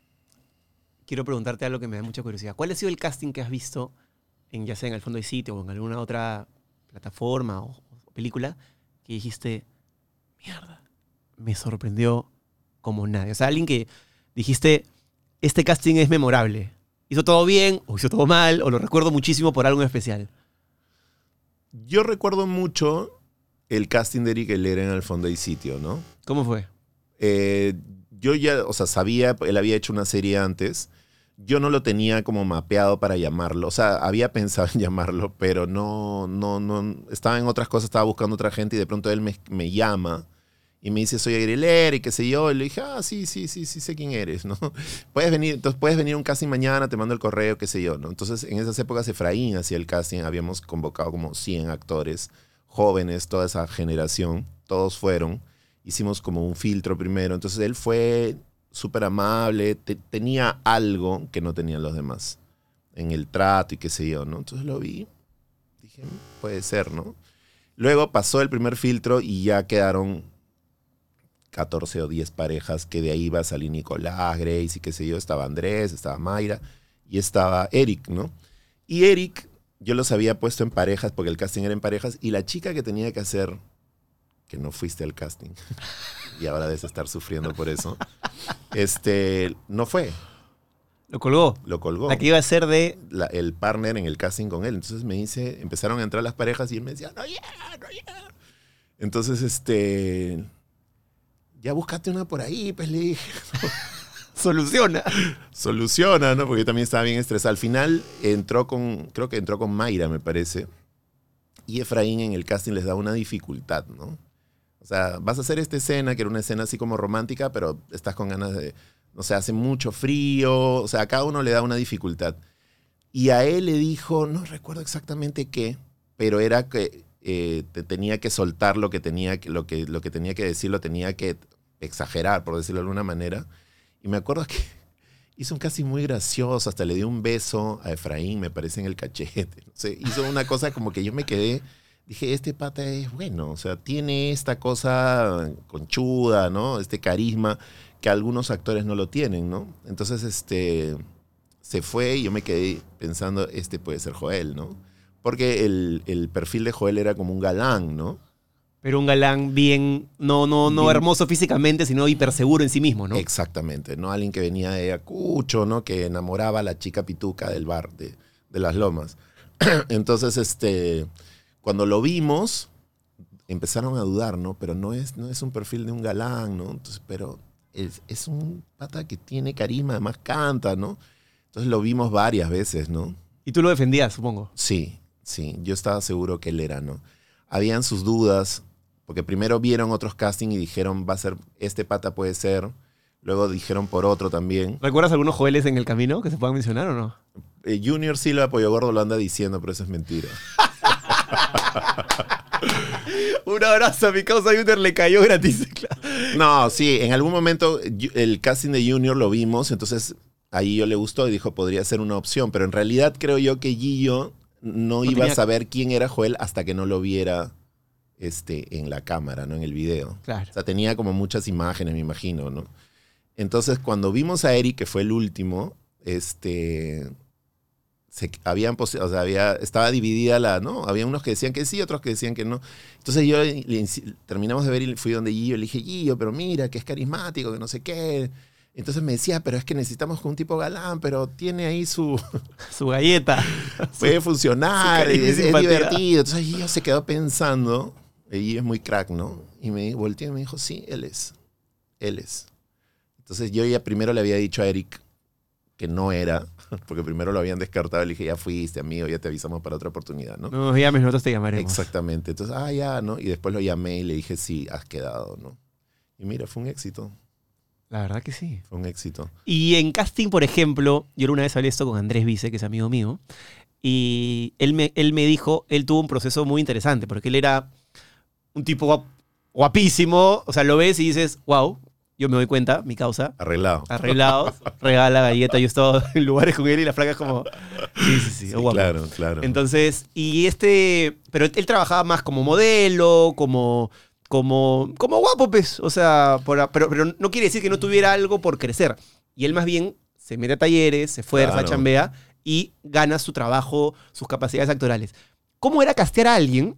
quiero preguntarte algo que me da mucha curiosidad. ¿Cuál ha sido el casting que has visto en ya sea en el fondo de sitio o en alguna otra plataforma o, o película que dijiste, mierda, me sorprendió como nadie? O sea, alguien que dijiste, este casting es memorable. Hizo todo bien, o hizo todo mal, o lo recuerdo muchísimo por algo en especial. Yo recuerdo mucho el casting de Eric Helera en el fondo y sitio, ¿no? ¿Cómo fue? Eh, yo ya, o sea, sabía, él había hecho una serie antes. Yo no lo tenía como mapeado para llamarlo. O sea, había pensado en llamarlo, pero no, no, no. Estaba en otras cosas, estaba buscando otra gente y de pronto él me, me llama y me dice, soy Eric y qué sé yo. Y le dije, ah, sí, sí, sí, sí, sé quién eres, ¿no? Puedes venir, entonces puedes venir un casting mañana, te mando el correo, qué sé yo, ¿no? Entonces, en esas épocas Efraín hacía el casting, habíamos convocado como 100 actores jóvenes, toda esa generación, todos fueron. hicimos como un filtro primero. Entonces él fue súper amable, te- tenía algo que no tenían los demás en el trato y qué sé yo, ¿no? Entonces lo vi, dije, "Mm, puede ser, ¿no? Luego pasó el primer filtro y ya quedaron 14 o 10 parejas que de ahí iba a salir Nicolás, Grace y qué sé yo, estaba Andrés, estaba Mayra y estaba Eric, ¿no? Y Eric, yo los había puesto en parejas porque el casting era en parejas y la chica que tenía que hacer, que no fuiste al casting y ahora debes estar sufriendo por eso, este, no fue, Lo colgó. lo colgó. La que iba a ser de. la- el partner en el casting con él. Entonces me dice, empezaron a entrar las parejas y él me decía, no llega, no llega. Entonces, este, ya buscaste una por ahí, pues le dije, Soluciona. soluciona, ¿no? Porque yo también estaba bien estresado. Al final entró con, creo que entró con Mayra, me parece. Y Efraín en el casting les da una dificultad, ¿no? O sea, vas a hacer esta escena, que era una escena así como romántica, pero estás con ganas de, no sé, hace mucho frío, o sea, a cada uno le da una dificultad. Y a él le dijo, no recuerdo exactamente qué, pero era que eh, te tenía que soltar lo que tenía, lo, que, lo que tenía que decir, lo tenía que exagerar, por decirlo de alguna manera. Y me acuerdo que hizo un casi muy gracioso, hasta le dio un beso a Efraín, me parece, en el cachete. Hizo una cosa como que yo me quedé, dije, este pata es bueno, o sea, tiene esta cosa conchuda, ¿no? Este carisma que algunos actores no lo tienen, ¿no? Entonces, este, se fue y yo me quedé pensando, este puede ser Joel, ¿no? Porque el, el perfil de Joel era como un galán, ¿no? Pero un galán bien. No, no, no Bien. hermoso físicamente, sino hiperseguro en sí mismo, ¿no? Exactamente, ¿no? Alguien que venía de Acucho, ¿no? Que enamoraba a la chica pituca del bar de, de las lomas. Entonces, este, cuando lo vimos, empezaron a dudar, ¿no? Pero no es, no es un perfil de un galán, ¿no? Entonces, pero es, es un pata que tiene carisma, además canta, ¿no? Entonces lo vimos varias veces, ¿no? Y tú lo defendías, supongo. Sí, sí, yo estaba seguro que él era, ¿no? Habían sus dudas, porque primero vieron otros castings y dijeron, va a ser, este pata puede ser. Luego dijeron por otro también. ¿Recuerdas algunos Joeles en el camino que se puedan mencionar o no? Eh, Junior Silva Pollo Gordo lo anda diciendo, pero eso es mentira. Un abrazo a mi causa Junior le cayó gratis. No, sí, en algún momento el casting de Junior lo vimos, entonces ahí yo le gustó y dijo, podría ser una opción, pero en realidad creo yo que Gillo no, iba tenía- a saber quién era Joel hasta que no lo viera este, en la cámara, ¿no? En el video. Claro. O sea, tenía como muchas imágenes, me imagino, ¿no? Entonces, cuando vimos a Eric, que fue el último, este. Se, habían o sea, había, estaba dividida la, ¿no? Había unos que decían que sí, otros que decían que no. Entonces yo le terminamos de ver y fui donde Gillo, le dije, Gillo, pero mira, que es carismático, que no sé qué. Entonces me decía, pero es que necesitamos un tipo galán, pero tiene ahí su, Su galleta. puede funcionar, y es, es divertido. Entonces Gillo se quedó pensando, Gillo es muy crack, ¿no? Y me volteó y me dijo, sí, él es, él es. Entonces yo ya primero le había dicho a Eric que no era, porque primero lo habían descartado, le dije, ya fuiste, amigo, ya te avisamos para otra oportunidad, ¿no? No nos llames, nosotros te llamaremos. Exactamente. Entonces, ah, ya, ¿no? Y después lo llamé y le dije, sí, has quedado, ¿no? Y mira, fue un éxito, La verdad que sí. fue un éxito. Y en casting, por ejemplo, yo una vez hablé esto con Andrés Vice, que es amigo mío, y él me, él me dijo, él tuvo un proceso muy interesante, porque él era un tipo guap- guapísimo, o sea, lo ves y dices, wow, yo me doy cuenta, mi causa, Arreglado. arreglado, regala galleta, yo he estado en lugares con él y la flaca es como, sí, sí, sí, Sí, claro, claro. Entonces, y este, pero él trabajaba más como modelo, como, como, como guapo, pues, o sea, por- pero, pero no quiere decir que no tuviera algo por crecer. Y él más bien se mete a talleres, se esfuerza, Claro. chambea y gana su trabajo, sus capacidades actorales. ¿Cómo era castear a alguien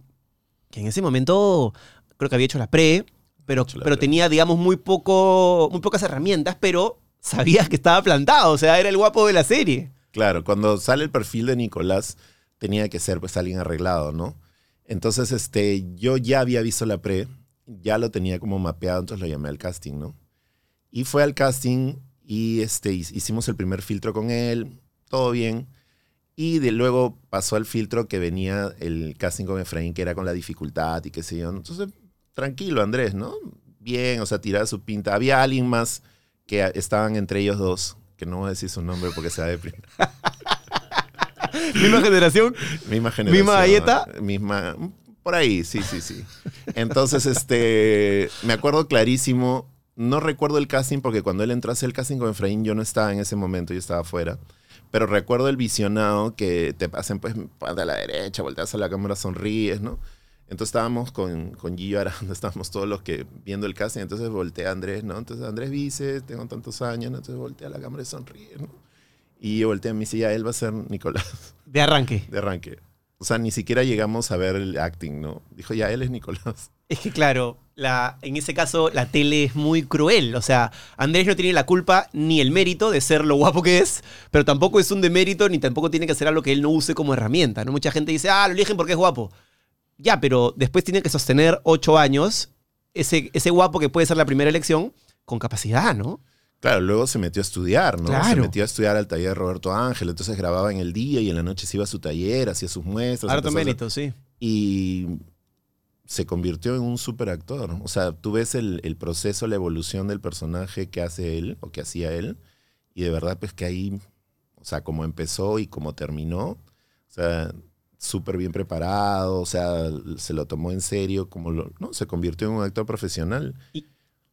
que en ese momento creo que había hecho la pre, pero, pero tenía, digamos, muy, poco, muy pocas herramientas, pero sabías que estaba plantado, o sea, era el guapo de la serie. Claro, cuando sale el perfil de Nicolás, tenía que ser pues alguien arreglado, ¿no? Entonces, este, yo ya había visto la pre, ya lo tenía como mapeado, entonces lo llamé al casting, ¿no? Y fue al casting y este, hi- hicimos el primer filtro con él, todo bien. Y de luego pasó al filtro que venía el casting con Efraín, que era con la dificultad y qué sé yo. Entonces, tranquilo, Andrés, ¿no? Bien, o sea, tiraba su pinta. Había alguien más que estaban entre ellos dos, que no voy a decir su nombre porque se va a deprimir. Misma generación. Misma generación. galleta? Misma, Por ahí, sí, sí, sí. Entonces, este, me acuerdo clarísimo, no recuerdo el casting porque cuando él entró a hacer el casting con Efraín yo no estaba en ese momento, yo estaba afuera. Pero recuerdo el visionado que te pasen pues de a la derecha, volteas a la cámara, sonríes, ¿no? Entonces estábamos con, con Gillo Aranda, estábamos todos los que viendo el casting, entonces volteé a Andrés, ¿no? Entonces Andrés dice, tengo tantos años, ¿no? entonces volteé a la cámara y sonríe, ¿no? Y yo volteé a mí, sí, ya él va a ser Nicolás, De arranque. de arranque. O sea, ni siquiera llegamos a ver el acting, ¿no? Dijo, ya, él es Nicolás. Es que claro, la, en ese caso la tele es muy cruel. O sea, Andrés no tiene la culpa ni el mérito de ser lo guapo que es, pero tampoco es un demérito ni tampoco tiene que hacer algo que él no use como herramienta. ¿no? Mucha gente dice, ah, lo eligen porque es guapo. Ya, pero después tiene que sostener ocho años ese, ese guapo que puede ser la primera elección con capacidad, ¿no? Claro, luego se metió a estudiar, ¿no? Se Claro. metió a estudiar al taller de Roberto Ángel, entonces grababa en el día y en la noche se iba a su taller, hacía sus muestras. Harto mérito, sí. y se convirtió en un super actor. O sea, tú ves el, el proceso, la evolución del personaje que hace él o que hacía él, y de verdad, pues que ahí, o sea, como empezó y como terminó, o sea, súper bien preparado, o sea, se lo tomó en serio, como lo, ¿no? Se convirtió en un actor profesional.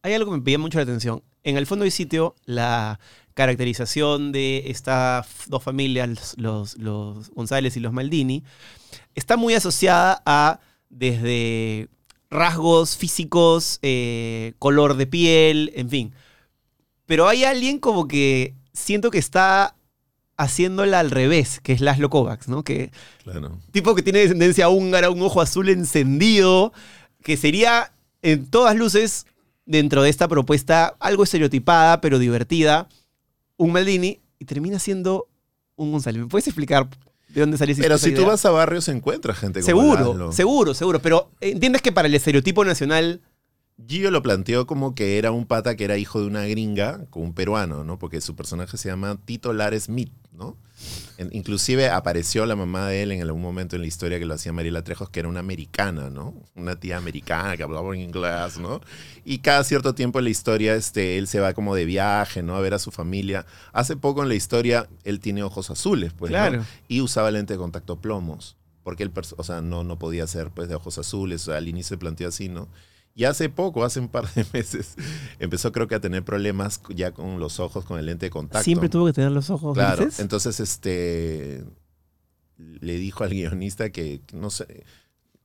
Hay algo que me pide mucho la atención. En el fondo del sitio, la caracterización de estas dos familias, los, los González y los Maldini, está muy asociada a desde rasgos físicos, eh, color de piel, en fin. Pero hay alguien como que siento que está haciéndola al revés, que es Laszlo Kovacs, ¿no? Que Claro. tipo que tiene descendencia húngara, un ojo azul encendido, que sería en todas luces dentro de esta propuesta algo estereotipada pero divertida, un Maldini y termina siendo un González. ¿Me puedes explicar de dónde salió esa Pero si tú vas a barrios, encuentras gente como Seguro, Laszlo. seguro, seguro. Pero entiendes que para el estereotipo nacional Gio lo planteó como que era un pata que era hijo de una gringa con un peruano, ¿no? Porque su personaje se llama Tito Lar Smith, ¿no? En- inclusive apareció la mamá de él en algún momento en la historia que lo hacía Mariela Trejos, que era una americana, ¿no? Una tía americana que hablaba en inglés, ¿no? Y cada cierto tiempo en la historia, este, él se va como de viaje, ¿no? A ver a su familia. Hace poco en la historia, él tiene ojos azules, pues, ¿no? Claro. Y usaba lente de contacto plomos. Porque él, o sea, no, no podía ser, pues, de ojos azules. O sea, al inicio se planteó así, ¿no? Y hace poco, hace un par de meses, empezó creo que a tener problemas ya con los ojos, con el lente de contacto. siempre tuvo que tener los ojos Claro, grises. entonces este le dijo al guionista que, no sé,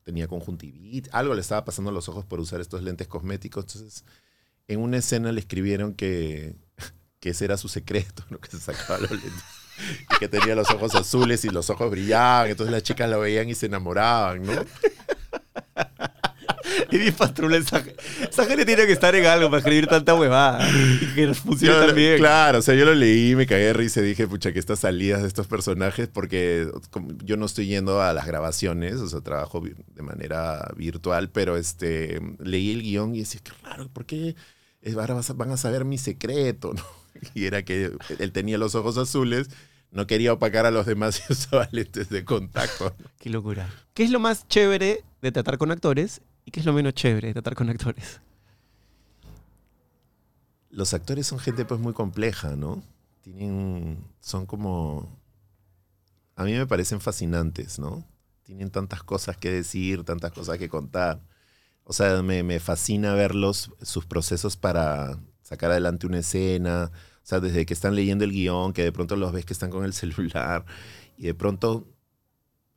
tenía conjuntivitis, algo le estaba pasando a los ojos por usar estos lentes cosméticos. Entonces, en una escena le escribieron que, que ese era su secreto, ¿no? que se sacaba los lentes. Que tenía los ojos azules y los ojos brillaban, entonces las chicas lo veían y se enamoraban, ¿no? Y bien patrula esa, esa gente tiene que estar en algo para escribir tanta huevada. Que funcione tan bien. Claro, o sea, yo lo leí, me cagué de risa y dije, pucha, que estas salidas de estos personajes, porque yo no estoy yendo a las grabaciones, o sea, trabajo de manera virtual, pero este, leí el guion y decía, qué raro, ¿por qué eh, ahora vas a- van a saber mi secreto? ¿no? Y era que él tenía los ojos azules, no quería opacar a los demás y usaba lentes de contacto. Qué locura. ¿Qué es lo más chévere de tratar con actores y qué es lo menos chévere de tratar con actores? Los actores son gente pues muy compleja, ¿no? Tienen, son como, a mí me parecen fascinantes, ¿no? Tienen tantas cosas que decir, tantas cosas que contar. O sea, me, me fascina verlos, sus procesos para sacar adelante una escena. O sea, desde que están leyendo el guion, que de pronto los ves que están con el celular y de pronto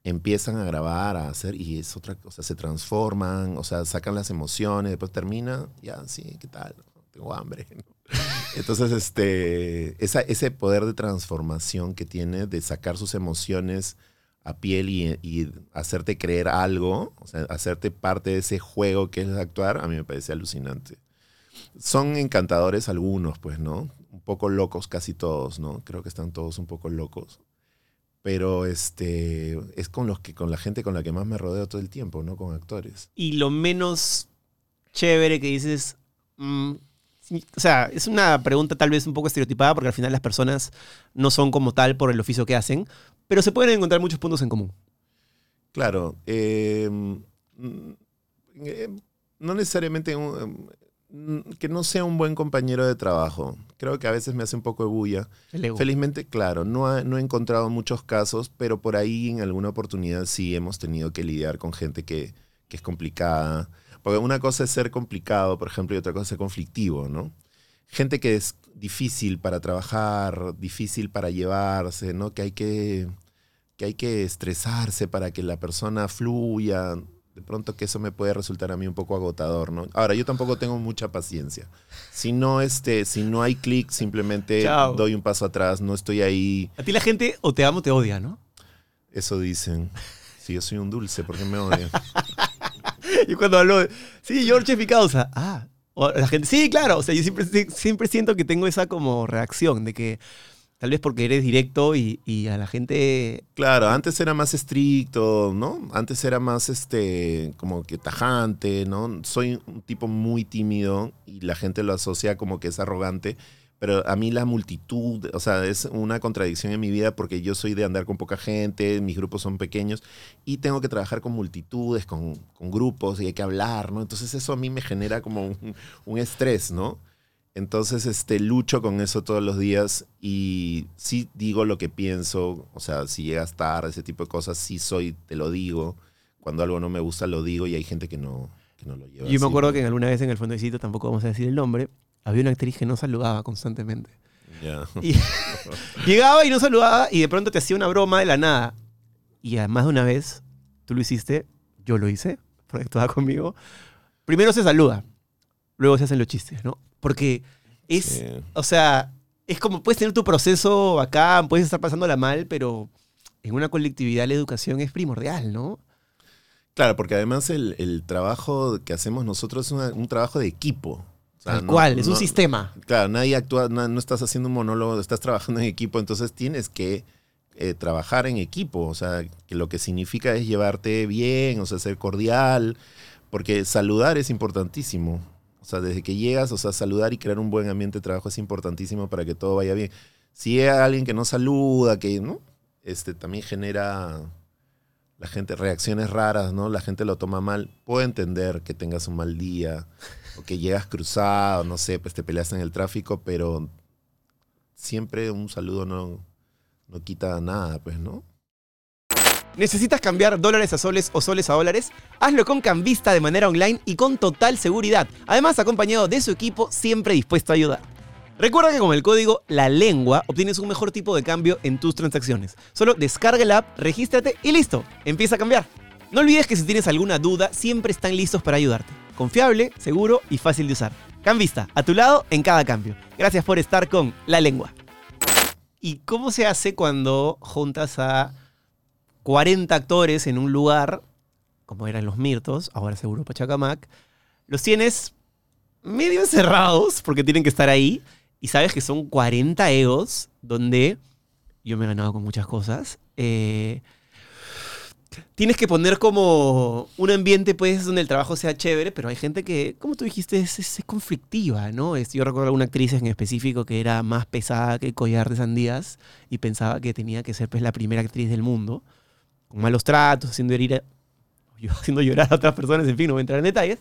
empiezan a grabar, a hacer, y es otra cosa, se transforman, o sea, sacan las emociones, después termina, ya, sí, ¿qué tal? Tengo hambre. ¿no? Entonces, este, esa, ese poder de transformación que tiene, de sacar sus emociones a piel y, y hacerte creer algo, o sea, hacerte parte de ese juego que es actuar, a mí me parece alucinante. Son encantadores algunos, pues, ¿no? Un poco locos casi todos, ¿no? Creo que están todos un poco locos. Pero este es con los que con la gente con la que más me rodeo todo el tiempo, ¿no? Con actores. Y lo menos chévere que dices. mm, o sea, es una pregunta tal vez un poco estereotipada porque al final las personas no son como tal por el oficio que hacen, pero se pueden encontrar muchos puntos en común. Claro, eh, mm, eh, no necesariamente un- que no sea un buen compañero de trabajo. Creo que a veces me hace un poco de bulla. Felizmente, claro, no, ha- no he encontrado muchos casos, pero por ahí en alguna oportunidad sí hemos tenido que lidiar con gente que, que es complicada. Porque una cosa es ser complicado, por ejemplo, y otra cosa es ser conflictivo, ¿no? Gente que es difícil para trabajar, difícil para llevarse, ¿no? Que hay que, que hay que estresarse para que la persona fluya. De pronto que eso me puede resultar a mí un poco agotador, ¿no? Ahora, yo tampoco tengo mucha paciencia. Si no, este, si no hay clic, simplemente Chao. doy un paso atrás, no estoy ahí. A ti la gente o te ama o te odia, ¿no? Eso dicen. Si yo soy un dulce, ¿por qué me odian? Y cuando hablo, de, sí, George es mi causa. Ah, o la gente, sí, claro. O sea, yo siempre, siempre siento que tengo esa como reacción de que tal vez porque eres directo y, y a la gente... Claro, antes era más estricto, ¿no? Antes era más, este, como que tajante, ¿no? Soy un tipo muy tímido y la gente lo asocia como que es arrogante, pero a mí la multitud, o sea, es una contradicción en mi vida porque yo soy de andar con poca gente, mis grupos son pequeños y tengo que trabajar con multitudes, con, con grupos y hay que hablar, ¿no? Entonces eso a mí me genera como un, un estrés, ¿no? Entonces, este, lucho con eso todos los días y sí digo lo que pienso. O sea, si llegas tarde, ese tipo de cosas, sí soy, te lo digo. Cuando algo no me gusta, lo digo y hay gente que no, que no lo lleva. Yo me así, acuerdo ¿no? que en alguna vez en el fondecito, tampoco vamos a decir el nombre, había una actriz que no saludaba constantemente. Ya. Y llegaba y no saludaba y de pronto te hacía una broma de la nada. Y además de una vez, tú lo hiciste, yo lo hice, porque estaba conmigo. Primero se saluda, luego se hacen los chistes, ¿no? Porque es, Sí. o sea, es como puedes tener tu proceso acá, puedes estar pasándola mal, pero en una colectividad la educación es primordial, ¿no? Claro, porque además el, el trabajo que hacemos nosotros es una- un trabajo de equipo. O sea, Tal no- cual, es un sistema. Claro, nadie actúa, no, no estás haciendo un monólogo, estás trabajando en equipo, entonces tienes que eh, trabajar en equipo, o sea, que lo que significa es llevarte bien, o sea, ser cordial, porque saludar es importantísimo. O sea, desde que llegas, o sea, saludar y crear un buen ambiente de trabajo es importantísimo para que todo vaya bien. Si hay alguien que no saluda, que, ¿no? Este también genera la gente reacciones raras, ¿no? La gente lo toma mal. Puedo entender que tengas un mal día o que llegas cruzado, no sé, pues te peleas en el tráfico, pero siempre un saludo no, no quita nada, pues, ¿no? ¿Necesitas cambiar dólares a soles o soles a dólares? Hazlo con Cambista de manera online y con total seguridad. Además, acompañado de su equipo siempre dispuesto a ayudar. Recuerda que con el código La Lengua obtienes un mejor tipo de cambio en tus transacciones. Solo descarga la app, regístrate y listo. Empieza a cambiar. No olvides que si tienes alguna duda, siempre están listos para ayudarte. Confiable, seguro y fácil de usar. Cambista, a tu lado en cada cambio. Gracias por estar con La Lengua. ¿Y cómo se hace cuando juntas a 40 actores en un lugar, como eran los Mirtos, ahora seguro Pachacamac, los tienes medio encerrados porque tienen que estar ahí y sabes que son 40 egos donde yo me he ganado con muchas cosas. eh, tienes que poner como un ambiente pues donde el trabajo sea chévere, pero hay gente que, como tú dijiste, es, es- es conflictiva, ¿no? Es- yo recuerdo alguna actriz en específico que era más pesada que collar de sandías y pensaba que tenía que ser pues la primera actriz del mundo, con malos tratos, haciendo herir a- haciendo llorar a otras personas, en fin, no voy a entrar en detalles.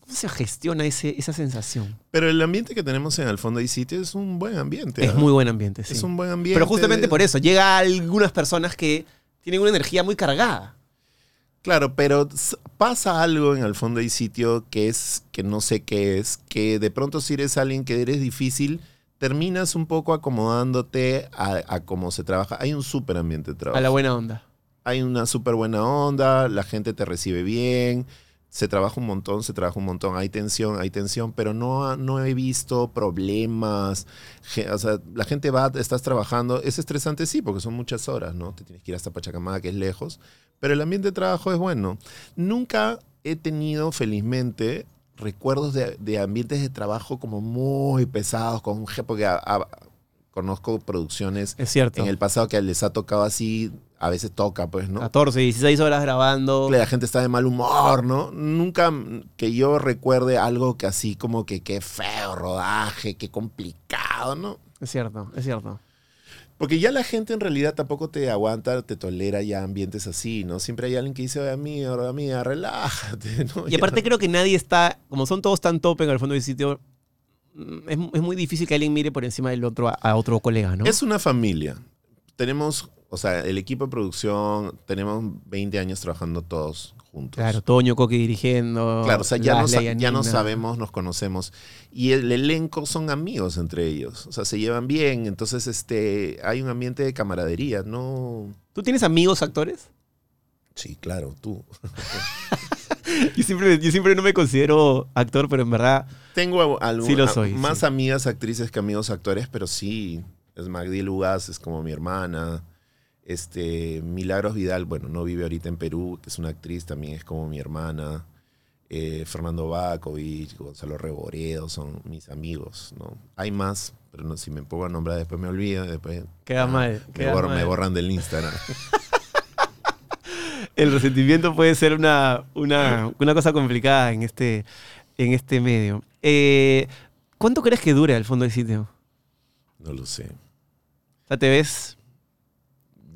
¿Cómo se gestiona ese, esa sensación? Pero el ambiente que tenemos en el fondo y sitio es un buen ambiente. Es muy buen ambiente, sí. Es un buen ambiente. Pero justamente de- por eso, llega a algunas personas que tienen una energía muy cargada. Claro, pero pasa algo en el fondo y sitio que es, que no sé qué es, que de pronto si eres alguien que eres difícil, terminas un poco acomodándote a, a cómo se trabaja. Hay un súper ambiente de trabajo. A la buena onda. Hay una súper buena onda, la gente te recibe bien, se trabaja un montón, se trabaja un montón, hay tensión, hay tensión, pero no, no he visto problemas. O sea, la gente va, estás trabajando, es estresante, sí, porque son muchas horas, ¿no? Te tienes que ir hasta Pachacamac, que es lejos, pero el ambiente de trabajo es bueno. Nunca he tenido, felizmente, recuerdos de, de ambientes de trabajo como muy pesados, con, porque a- a- conozco producciones Es cierto. en el pasado que les ha tocado así, a veces toca, pues, ¿no? 14, 16 horas grabando. La gente está de mal humor, ¿no? Nunca que yo recuerde algo que así como que qué feo rodaje, qué complicado, ¿no? Es cierto, es cierto. Porque ya la gente en realidad tampoco te aguanta, te tolera ya ambientes así, ¿no? Siempre hay alguien que dice, oye, amiga, amiga, relájate, ¿no? Y aparte creo que nadie está, como son todos tan top en el fondo del sitio, mm, es, es muy difícil que alguien mire por encima del otro a, a otro colega, ¿no? Es una familia. tenemos, o sea, el equipo de producción, tenemos 20 años trabajando todos juntos. Claro, Toño Coqui dirigiendo. Claro, o sea, ya, no, Leslie, sa- ya nos sabemos, nos conocemos. Y el elenco son amigos entre ellos. O sea, se llevan bien. Entonces, este, hay un ambiente de camaradería. No. ¿Tú tienes amigos actores? Sí, claro, tú. Yo siempre, yo siempre no me considero actor, pero en verdad. Tengo algo, Sí lo soy, más sí. amigas actrices que amigos actores, pero sí. Es Magdi Lugas, es como mi hermana. Este, Milagros Vidal, bueno, no vive ahorita en Perú, que es una actriz, también es como mi hermana. Eh, Fernando Bakovic, Gonzalo Reboredo, son mis amigos, ¿no? Hay más, pero no, si me pongo a nombrar después me olvido, después Queda ah, mal. me, queda borran, mal. me borran del Instagram. El resentimiento puede ser una, una, una cosa complicada en este, en este medio. Eh, ¿Cuánto crees que dure al fondo del sitio? No lo sé. O sea, ¿te ves?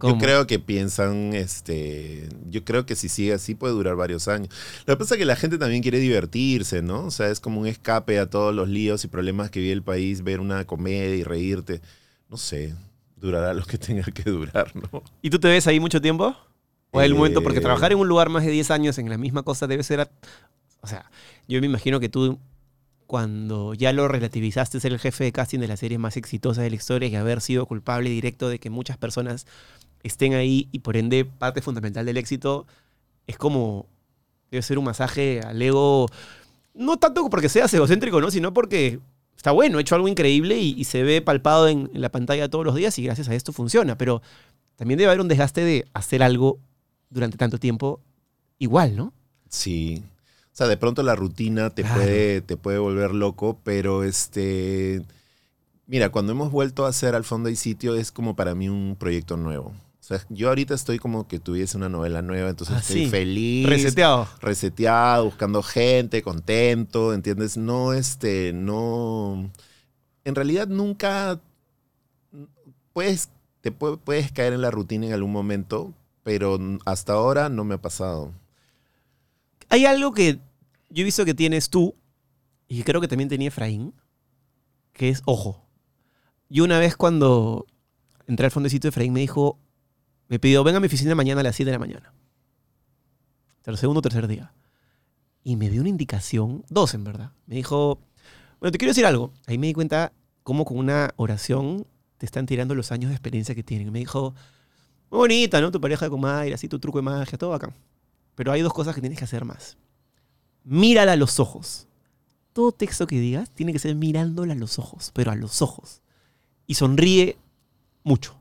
Yo creo que piensan, este, yo creo que si sigue así puede durar varios años. Lo que pasa es que la gente también quiere divertirse, ¿no? O sea, es como un escape a todos los líos y problemas que vive el país, ver una comedia y reírte. No sé, durará lo que tenga que durar, ¿no? ¿Y tú te ves ahí mucho tiempo? ¿O hay el momento? Porque Eh, trabajar en un lugar más de 10 años en la misma cosa debe ser... a- O sea, yo me imagino que tú, cuando ya lo relativizaste, ser el jefe de casting de la serie más exitosa de la historia y haber sido culpable directo de que muchas personas estén ahí y por ende parte fundamental del éxito, es como... Debe ser un masaje al ego, no tanto porque seas egocéntrico, ¿no? Sino porque está bueno, he hecho algo increíble y, y se ve palpado en, en la pantalla todos los días y gracias a esto funciona. Pero también debe haber un desgaste de hacer algo durante tanto tiempo igual, ¿no? Sí. O sea, de pronto la rutina te, Claro. puede, te puede volver loco, pero este. Mira, cuando hemos vuelto a hacer Al fondo y sitio es como para mí un proyecto nuevo. O sea, yo ahorita estoy como que tuviese una novela nueva, entonces Ah, estoy sí. feliz. Reseteado. reseteado, buscando gente, contento, ¿entiendes? No, este, no. En realidad nunca. Puedes, te pu- puedes caer en la rutina en algún momento, pero hasta ahora no me ha pasado. Hay algo que yo he visto que tienes tú y creo que también tenía Efraín, que es ojo. Yo una vez cuando entré al fondecito, Efraín me dijo, me pidió, venga a mi oficina mañana a las 7 de la mañana. El segundo tercer día. Y me dio una indicación, dos en verdad. Me dijo, bueno, te quiero decir algo. Ahí me di cuenta cómo con una oración te están tirando los años de experiencia que tienen. Me dijo, muy bonita, ¿no? Tu pareja con Mayra, así tu truco de magia, todo acá. Pero hay dos cosas que tienes que hacer más. Mírala a los ojos. Todo texto que digas tiene que ser mirándola a los ojos, pero a los ojos. Y sonríe mucho.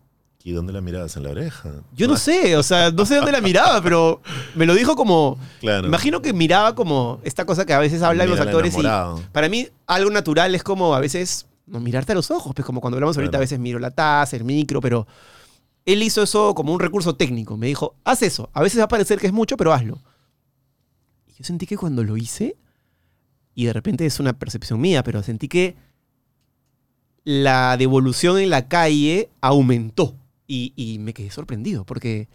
¿Y dónde la mirabas? ¿En la oreja? Yo no sé, o sea, no sé dónde la miraba, pero me lo dijo como. Claro. Imagino que miraba como esta cosa que a veces hablan los actores y para mí algo natural es como a veces no mirarte a los ojos, pues como cuando hablamos ahorita Claro. a veces miro la taza, el micro, pero él hizo eso como un recurso técnico. Me dijo, haz eso. A veces va a parecer que es mucho, pero hazlo. Y yo sentí que cuando lo hice, y de repente es una percepción mía, pero sentí que la devolución en la calle aumentó. Y, y me quedé sorprendido, porque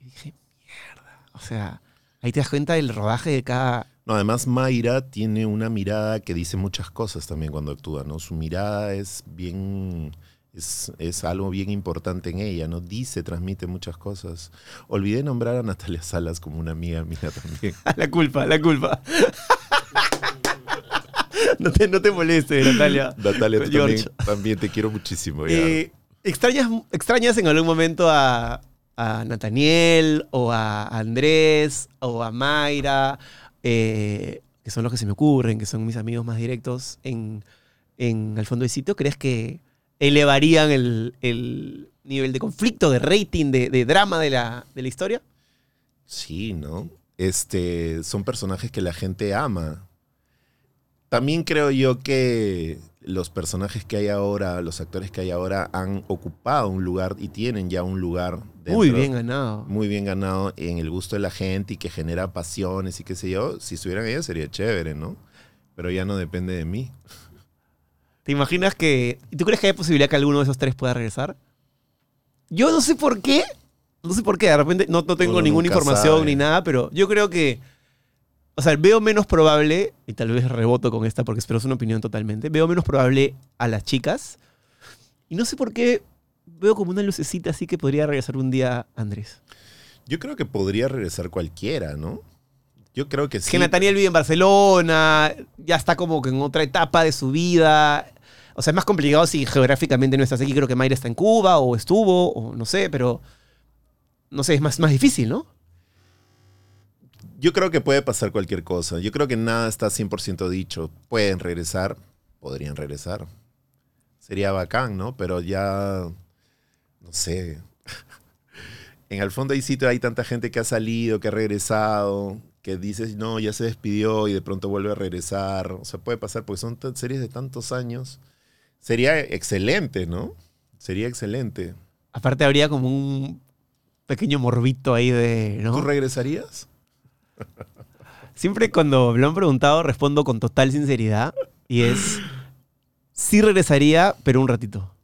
dije, mierda. O sea, ahí te das cuenta del rodaje de cada... No, además Mayra tiene una mirada que dice muchas cosas también cuando actúa, ¿no? Su mirada es bien, es, es algo bien importante en ella, ¿no? Dice, transmite muchas cosas. Olvidé nombrar a Natalia Salas como una amiga mía también. La culpa, la culpa. no, te, no te molestes, Natalia. Natalia, tú también te quiero muchísimo. ya. Eh, ¿extrañas, ¿Extrañas en algún momento a, a Nathaniel o a Andrés o a Mayra? eh, que son los que se me ocurren, que son mis amigos más directos en, en el fondo del sitio. ¿Crees que elevarían el, el nivel de conflicto, de rating, de, de drama de la, de la historia? Sí, ¿no? Este, son personajes que la gente ama. También creo yo que los personajes que hay ahora, los actores que hay ahora, han ocupado un lugar y tienen ya un lugar Muy dentro- bien ganado. muy bien ganado en el gusto de la gente y que genera pasiones y qué sé yo. Si estuvieran ellos sería chévere, ¿no? Pero ya no depende de mí. ¿Te imaginas que... ¿y ¿Tú crees que hay posibilidad que alguno de esos tres pueda regresar? Yo no sé por qué. No sé por qué. De repente no, no tengo Uno ninguna información sabe. ni nada, pero yo creo que... O sea, veo menos probable, y tal vez reboto con esta porque espero es una opinión totalmente, veo menos probable a las chicas. Y no sé por qué veo como una lucecita así que podría regresar un día Andrés. Yo creo que podría regresar cualquiera, ¿no? Yo creo que sí. que Nathaniel vive en Barcelona, ya está como que en otra etapa de su vida. O sea, es más complicado si geográficamente no estás aquí. Creo que Mayra está en Cuba o estuvo, o no sé, pero no sé, es más, más difícil, ¿no? Yo creo que puede pasar cualquier cosa. Yo creo que nada está 100% dicho. Pueden regresar, podrían regresar. Sería bacán, ¿no? Pero ya, no sé. En el fondo hay sitio, hay tanta gente que ha salido, que ha regresado, que dices, no, ya se despidió y de pronto vuelve a regresar. O sea, puede pasar porque son series de tantos años. Sería excelente, ¿no? Sería excelente. Aparte habría como un pequeño morbito ahí de, ¿no? ¿Tú regresarías? Siempre cuando me lo han preguntado respondo con total sinceridad y es, sí regresaría, pero un ratito.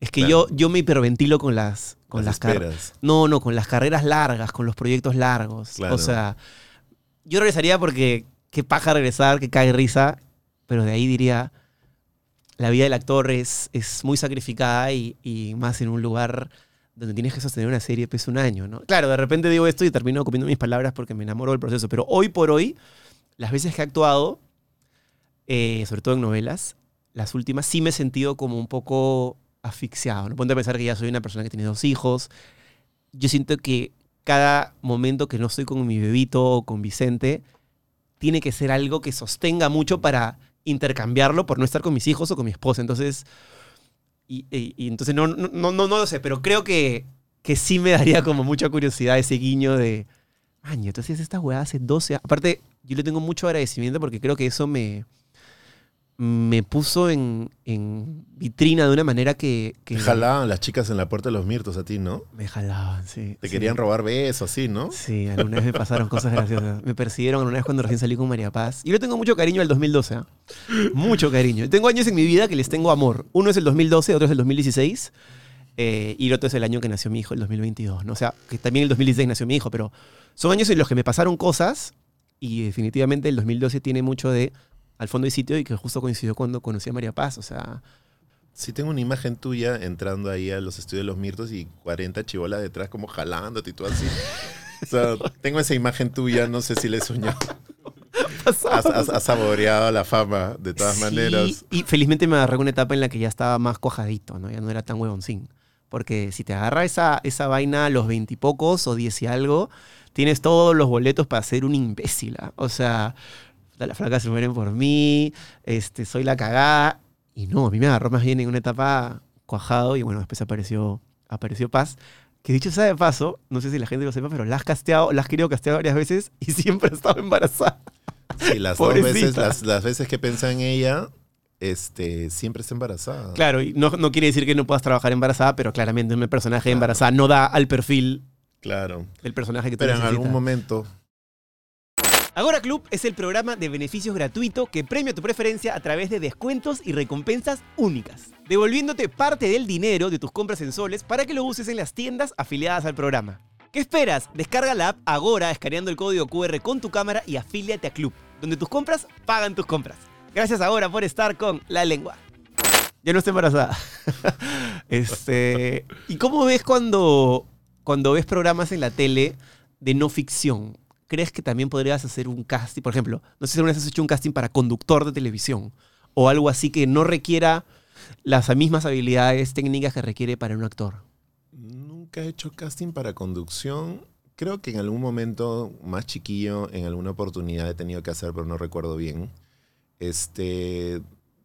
Es que Claro. yo, yo me hiperventilo con las, con las, carreras. No, no, con las carreras largas, con los proyectos largos. Claro. O sea, yo regresaría porque qué paja regresar, que cae risa, pero de ahí diría, la vida del actor es, es muy sacrificada y, y más en un lugar donde tienes que sostener una serie pues un año, ¿no? Claro, de repente digo esto y termino copiando mis palabras porque me enamoro del proceso, pero hoy por hoy, las veces que he actuado, eh, sobre todo en novelas, las últimas sí me he sentido como un poco asfixiado. No ponte a pensar que ya soy una persona que tiene dos hijos. Yo siento que cada momento que no estoy con mi bebito o con Vicente, tiene que ser algo que sostenga mucho para intercambiarlo por no estar con mis hijos o con mi esposa. Entonces, y, entonces no, no, no, no, no lo sé, pero creo que, que sí me daría como mucha curiosidad ese guiño de, año, entonces esta weá hace 12 años. Aparte, yo le tengo mucho agradecimiento porque creo que eso me, me puso en, en vitrina de una manera que... que Te jalaban las chicas en la puerta de los mirtos a ti, ¿no? Me jalaban, sí. Te sí. querían robar besos, así, ¿no? Sí, alguna vez me pasaron cosas graciosas. Me persiguieron alguna vez cuando recién salí con María Paz. Y yo tengo mucho cariño al 2012. ¿ah? Mucho cariño. Tengo años en mi vida que les tengo amor. Uno es el 2012, otro es el 2016. eh, y el otro es el año que nació mi hijo, el 2022. ¿no? O sea, que también el 2016 nació mi hijo, pero son años en los que me pasaron cosas. Y definitivamente el 2012 tiene mucho de al fondo y sitio y que justo coincidió cuando conocí a María Paz. O sea, Sí tengo una imagen tuya entrando ahí a los estudios de los mirtos y 40 chibolas detrás como jalándote y tú así. O sea, tengo esa imagen tuya, no sé si le he soñado. Has, has- has saboreado la fama, de todas Sí, maneras. Y felizmente me agarré una etapa en la que ya estaba más cojadito, ¿no? Ya no era tan huevoncín. Porque si te agarra esa, esa vaina a los veintipocos o diez y algo, tienes todos los boletos para ser un imbécil. ¿ah? O sea, las flacas se mueren por mí, este, soy la cagada. Y no, a mí me agarró más bien en una etapa cuajado y bueno, después apareció, apareció Paz. Que dicho sea de paso, no sé si la gente lo sepa, pero la has casteado, la has querido castear varias veces y siempre ha estado embarazada. Sí, las dos veces, las, las veces que pensé en ella, este, siempre está embarazada. Claro, y no, no quiere decir que no puedas trabajar embarazada, pero claramente un personaje de embarazada no da al perfil Claro. del personaje que tú Pero en algún momento Agora Club es el programa de beneficios gratuito que premia tu preferencia a través de descuentos y recompensas únicas, devolviéndote parte del dinero de tus compras en soles para que lo uses en las tiendas afiliadas al programa. ¿Qué esperas? Descarga la app Agora escaneando el código QR con tu cámara y afíliate a Club, donde tus compras pagan tus compras. Gracias Agora por estar con La Lengua. Ya no estoy embarazada. este, ¿Y cómo ves cuando, cuando ves programas en la tele de no ficción? ¿Crees que también podrías hacer un casting? Por ejemplo, no sé si alguna vez has hecho un casting para conductor de televisión o algo así que no requiera las mismas habilidades técnicas que requiere para un actor. nunca he hecho casting para conducción. Creo que en algún momento más chiquillo, en alguna oportunidad he tenido que hacer, pero no recuerdo bien. Este,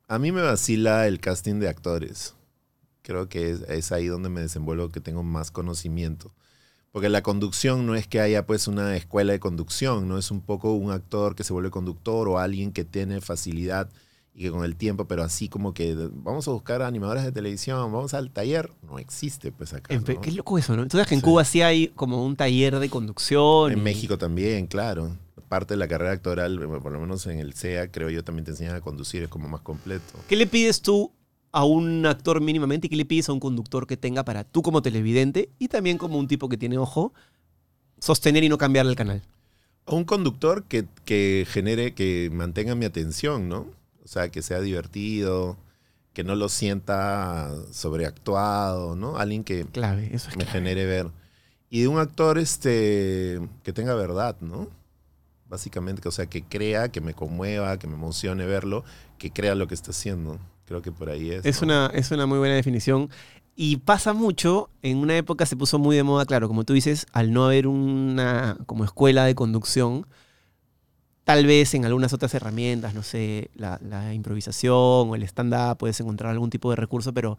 a mí me vacila el casting de actores. Creo que es, es ahí donde me desenvuelvo, que tengo más conocimiento. Porque la conducción no es que haya pues una escuela de conducción, no es un poco un actor que se vuelve conductor o alguien que tiene facilidad y que con el tiempo, pero así como que vamos a buscar animadores de televisión, vamos al taller, no existe pues acá. ¿no? Qué loco eso, ¿no? Entonces que en Sí. Cuba sí hay como un taller de conducción. En y- México también, claro. Parte de la carrera actoral, por lo menos en el CEA, creo yo también te enseñan a conducir, es como más completo. ¿Qué le pides tú a un actor mínimamente y qué le pides a un conductor que tenga para tú como televidente y también como un tipo que tiene ojo sostener y no cambiarle el canal? O un conductor que, que genere, que mantenga mi atención, ¿no? O sea, que sea divertido, que no lo sienta sobreactuado, ¿no? Alguien que Clave, eso es me clave. genere ver. Y de un actor este, que tenga verdad, ¿no? Básicamente, que, o sea, que crea, que me conmueva, que me emocione verlo, que crea lo que está haciendo. Creo que por ahí es. Es ¿no? una, es una muy buena definición. Y pasa mucho, en una época se puso muy de moda, claro, como tú dices, al no haber una como escuela de conducción, tal vez en algunas otras herramientas, no sé, la, la improvisación o el stand-up, puedes encontrar algún tipo de recurso, pero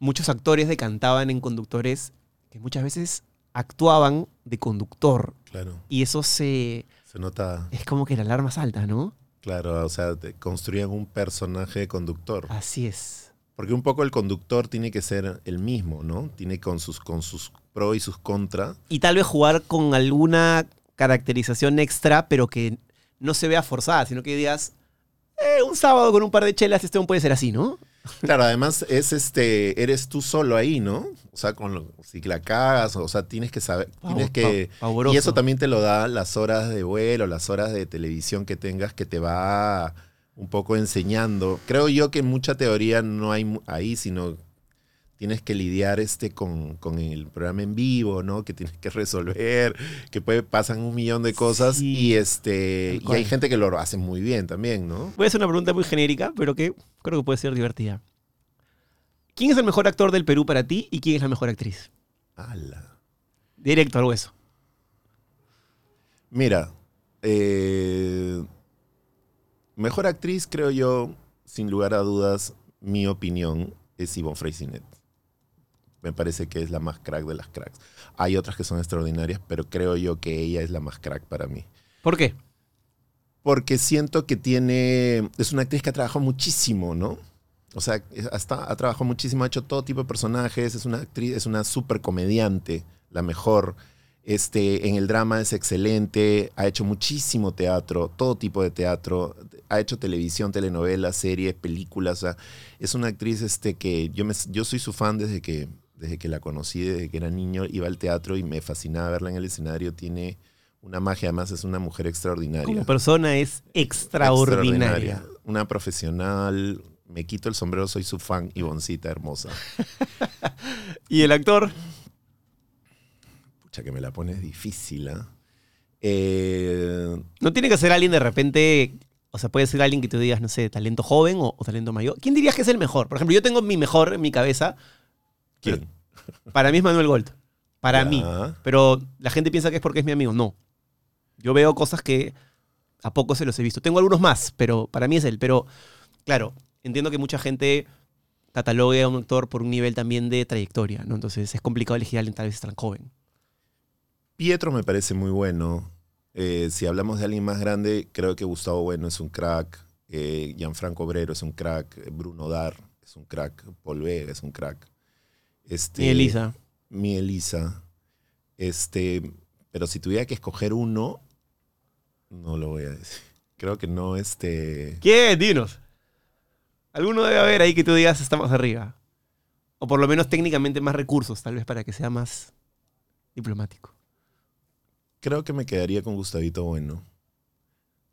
muchos actores decantaban en conductores que muchas veces actuaban de conductor. Claro. Y eso se... Se nota, es como que la alarma salta, ¿no? Claro, o sea, te construían un personaje de conductor. Así es. Porque un poco el conductor tiene que ser el mismo, ¿no? Tiene con sus, con sus pros y sus contras. y tal vez jugar con alguna caracterización extra, pero que no se vea forzada, sino que digas, "Eh, un sábado con un par de chelas, este puede ser así, ¿no? Claro, además es este, eres tú solo ahí, ¿no? O sea, con lo- si la cagas, o sea, tienes que saber, tienes que... Pavoroso. Y eso también te lo da las horas de vuelo, las horas de televisión que tengas, que te va un poco enseñando. Creo yo que mucha teoría no hay ahí, sino tienes que lidiar este con, con el programa en vivo, ¿no? Que tienes que resolver, que puede, pasan un millón de cosas Sí, y este y hay gente que lo hace muy bien también, ¿no? Voy a hacer una pregunta muy genérica, pero que creo que puede ser divertida. ¿Quién es el mejor actor del Perú para ti y quién es la mejor actriz? Ala. Directo al hueso. Mira, eh, mejor actriz, creo yo, sin lugar a dudas, mi opinión es Yvonne Freycinet. Me parece que es la más crack de las cracks. Hay otras que son extraordinarias, pero creo yo que ella es la más crack para mí. ¿Por qué? Porque siento que tiene. Es una actriz que ha trabajado muchísimo, ¿no? O sea, hasta, ha trabajado muchísimo, ha hecho todo tipo de personajes. Es una actriz, es una súper comediante, la mejor. Este, en el drama es excelente, ha hecho muchísimo teatro, todo tipo de teatro, ha hecho televisión, telenovelas, series, películas. O sea, es una actriz este, que yo, me, yo soy su fan desde que, desde que la conocí, desde que era niño, iba al teatro y me fascinaba verla en el escenario. Tiene una magia, además es una mujer extraordinaria. Como persona es extraordinaria. Una profesional. Me quito el sombrero, soy su fan, Ivoncita hermosa. ¿Y el actor? Pucha, que me la pones difícil, ¿ah? Eh, No tiene que ser alguien de repente, o sea, puede ser alguien que tú digas, no sé, talento joven o, o talento mayor. ¿Quién dirías que es el mejor? Por ejemplo, yo tengo mi mejor en mi cabeza. ¿Quién? Para mí es Manuel Gold. Para Ya. mí. Pero la gente piensa que es porque es mi amigo. No. Yo veo cosas que a poco se los he visto. Tengo algunos más, pero para mí es él. Pero, claro, entiendo que mucha gente catalogue a un actor por un nivel también de trayectoria, ¿no? Entonces es complicado elegir a alguien tal vez tan joven. Pietro me parece muy bueno. Eh, si hablamos de alguien más grande, creo que Gustavo Bueno es un crack. Eh, Gianfranco Obrero es un crack. Bruno Dar es un crack. Paul Vega es un crack. Este, Y Elisa. Mi Elisa. Este, pero si tuviera que escoger uno, no lo voy a decir. Creo que no, este. ¿Quién? Dinos. Alguno debe haber ahí que tú digas está más arriba. O por lo menos técnicamente más recursos, tal vez para que sea más diplomático. Creo que me quedaría con Gustavito Bueno.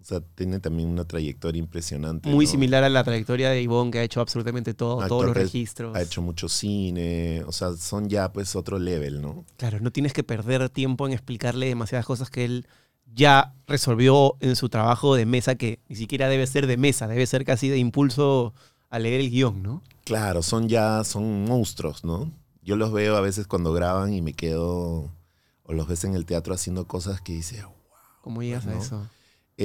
O sea, tiene también una trayectoria impresionante. Muy ¿no? similar a la trayectoria de Ivonne, que ha hecho absolutamente todo, Un todos actor los registros. Ha hecho mucho cine. O sea, son ya pues otro level, ¿no? Claro, no tienes que perder tiempo en explicarle demasiadas cosas que él ya resolvió en su trabajo de mesa, que ni siquiera debe ser de mesa, debe ser casi de impulso a leer el guion, ¿no? Claro, son ya, son monstruos, ¿no? Yo los veo a veces cuando graban y me quedo, o los ves en el teatro haciendo cosas que dice, ¿Cómo llegas a No. eso?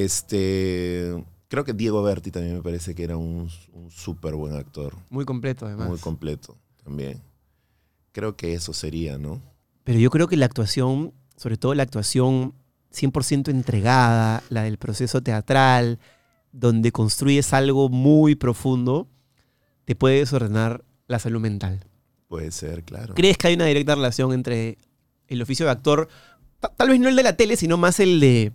Este, creo que Diego Berti también me parece que era un, un súper buen actor, Muy completo, además. muy completo también. Creo que eso sería, ¿no? Pero yo creo que la actuación, sobre todo la actuación 100% entregada, la del proceso teatral, donde construyes algo muy profundo, te puede desordenar la salud mental. Puede ser, claro. ¿Crees que hay una directa relación entre el oficio de actor, ta- tal vez no el de la tele, sino más el de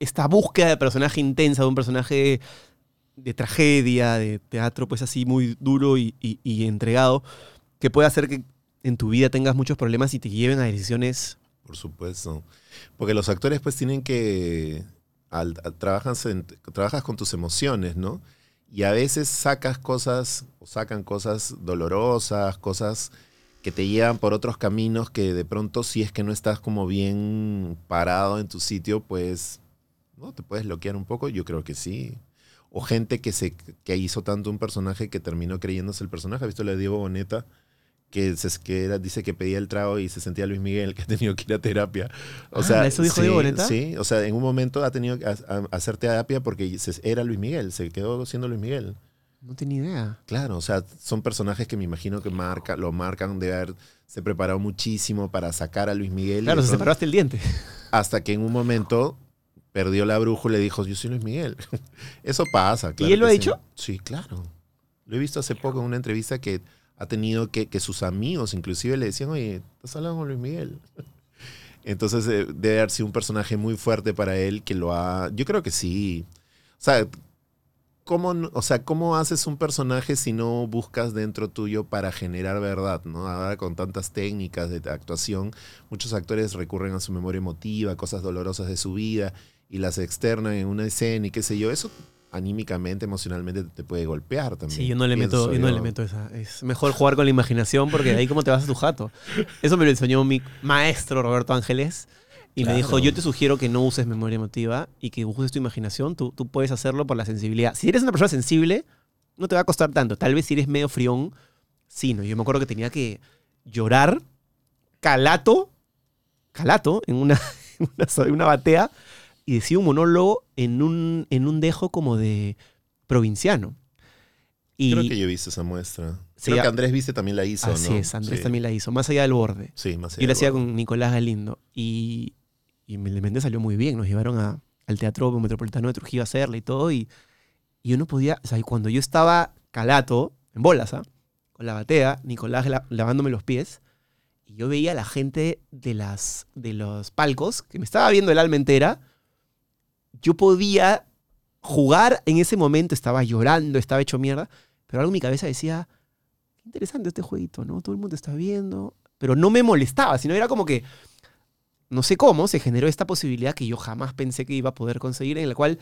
esta búsqueda de personaje intensa, de un personaje de tragedia, de teatro, pues así muy duro y, entregado, que puede hacer que en tu vida tengas muchos problemas y te lleven a decisiones Por supuesto. Porque los actores pues tienen que... al- trabajas, trabajas con tus emociones, ¿no? Y a veces sacas cosas, o sacan cosas dolorosas, cosas que te llevan por otros caminos que de pronto si es que no estás como bien parado en tu sitio, pues ¿no? te puedes bloquear un poco. Yo creo que sí. O gente que, se, que hizo tanto un personaje que terminó creyéndose el personaje. ¿Has visto la de Diego Boneta? Que, se, que era- dice que pedía el trago y se sentía Luis Miguel, que ha tenido que ir a terapia. O Ah, sea, ¿eso dijo sí, Diego Boneta? Sí, o sea, en un momento ha tenido que ha- ha- hacer terapia porque se- era Luis Miguel, se quedó siendo Luis Miguel. No tenía idea. Claro, o sea, son personajes que me imagino que marca, lo marcan de haberse preparado muchísimo para sacar a Luis Miguel. Claro, se separó hasta el diente. hasta que en un momento perdió la brújula y dijo, yo soy Luis Miguel. Eso pasa, claro. él lo ha sí. dicho? Sí, claro. Lo he visto hace poco en una entrevista que ha tenido que, que sus amigos inclusive le decían, oye, estás hablando con Luis Miguel. Entonces eh, debe haber sido un personaje muy fuerte para él que lo ha... Yo creo que sí. O sea, ¿cómo, o sea, ¿cómo haces un personaje si no buscas dentro tuyo para generar verdad? ¿no? Ahora con tantas técnicas de actuación, muchos actores recurren a su memoria emotiva, cosas dolorosas de su vida y las externan en una escena y qué sé yo. Eso anímicamente, emocionalmente te puede golpear también. Sí, yo no le meto, pienso yo no yo. le meto esa. Es mejor jugar con la imaginación porque de ahí cómo te vas a tu jato. Eso me lo enseñó mi maestro Roberto Ángeles. Y me Claro. dijo, yo te sugiero que no uses memoria emotiva y que uses tu imaginación. Tú, tú puedes hacerlo por la sensibilidad. Si eres una persona sensible, no te va a costar tanto. Tal vez si eres medio frión, sí, ¿no? Yo me acuerdo que tenía que llorar calato, calato, en una, en una, en una batea y decía un monólogo en un, en un dejo como de provinciano. Y Creo que yo he visto esa muestra. Creo que Andrés Viste también la hizo, así ¿no? es, Andrés Sí. también la hizo, más allá del borde. Sí, más Yo la allá hacía con Nicolás Galindo y, y realmente salió muy bien. Nos llevaron a- al Teatro Metropolitano de Trujillo a hacerla y todo. Y, y yo no podía, o sea, cuando yo estaba calato, en bolas, ¿ah? con la batea, Nicolás la- lavándome los pies, y yo veía a la gente de, las, de los palcos, que me estaba viendo el alma entera, yo podía jugar en ese momento, estaba llorando, estaba hecho mierda, pero algo en mi cabeza decía, interesante este jueguito, ¿no? Todo el mundo está viendo, pero no me molestaba, sino era como que, no sé cómo, se generó esta posibilidad que yo jamás pensé que iba a poder conseguir, en la cual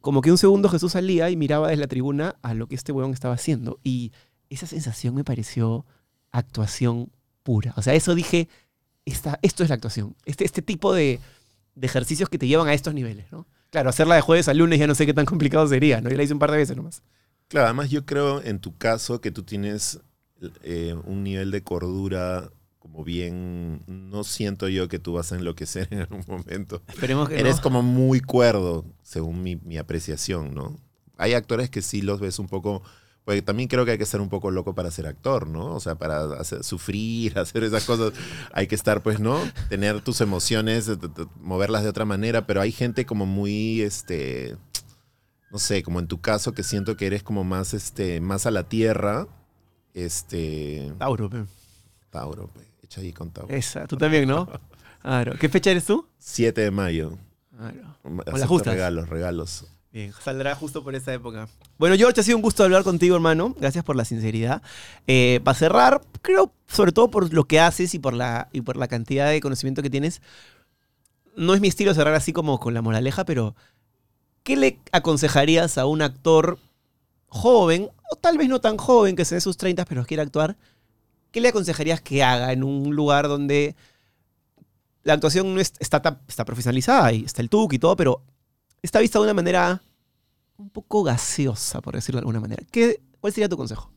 como que un segundo Jesús salía y miraba desde la tribuna a lo que este weón estaba haciendo. Y esa sensación me pareció actuación pura. O sea, eso dije, esta, esto es la actuación. Este, este tipo de, de ejercicios que te llevan a estos niveles, ¿no? Claro, hacerla de jueves a lunes ya no sé qué tan complicado sería, ¿no? Yo la hice un par de veces nomás. Claro, además yo creo en tu caso que tú tienes eh, un nivel de cordura como bien... No siento yo que tú vas a enloquecer en algún momento. Esperemos que Eres no. como muy cuerdo, según mi, mi apreciación, ¿no? Hay actores que sí los ves un poco... Porque también creo que hay que ser un poco loco para ser actor, ¿no? O sea, para hacer- sufrir, hacer esas cosas, hay que estar, pues, ¿no? Tener tus emociones, moverlas de otra manera, pero hay gente como muy, este, no sé, como en tu caso, que siento que eres como más, este, más a la tierra, este, Tauro, pe. Tauro, pues, echa ahí con Tauro. Esa, tú también, ¿no? Claro. ¿Qué fecha eres tú? 7 de mayo. Claro. Justas. Regalos, regalos. Bien, saldrá justo por esa época. Bueno, George, ha sido un gusto hablar contigo, hermano. Gracias por la sinceridad. Eh, para cerrar, creo, sobre todo por lo que haces y por, la, y por la cantidad de conocimiento que tienes, no es mi estilo cerrar así como con la moraleja, pero ¿qué le aconsejarías a un actor joven, o tal vez no tan joven, que se dé sus 30 pero quiere actuar? ¿Qué le aconsejarías que haga en un lugar donde la actuación no es- está, está profesionalizada y está el tuk y todo, pero está vista de una manera un poco gaseosa, por decirlo de alguna manera. ¿Qué, ¿Cuál sería tu consejo?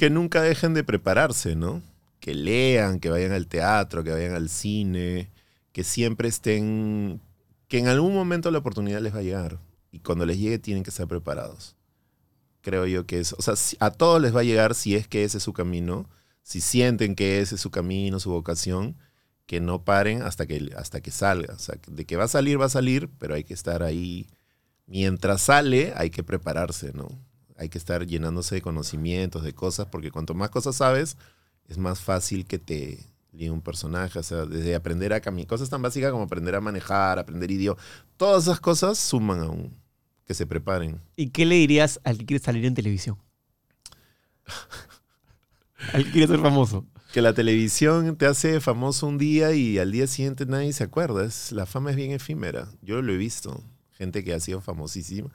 que nunca dejen de prepararse, ¿no? Que lean, que vayan al teatro, que vayan al cine, que siempre estén, que en algún momento la oportunidad les va a llegar y cuando les llegue tienen que estar preparados. Creo yo que es, o sea, a todos les va a llegar si es que ese es su camino, si sienten que ese es su camino, su vocación, que no paren hasta que, hasta que salga. O sea, de que va a salir, va a salir, pero hay que estar ahí. Mientras sale, hay que prepararse, ¿no? hay que estar llenándose de conocimientos, de cosas, porque cuanto más cosas sabes, es más fácil que te líe un personaje. O sea, desde aprender a caminar, cosas tan básicas como aprender a manejar, aprender idioma, todas esas cosas suman aún. Que se preparen. ¿Y qué le dirías al que quiere salir en televisión? al que quiere ser famoso. Que la televisión te hace famoso un día y al día siguiente nadie se acuerda. Es, la fama es bien efímera. Yo lo he visto. Gente que ha sido famosísima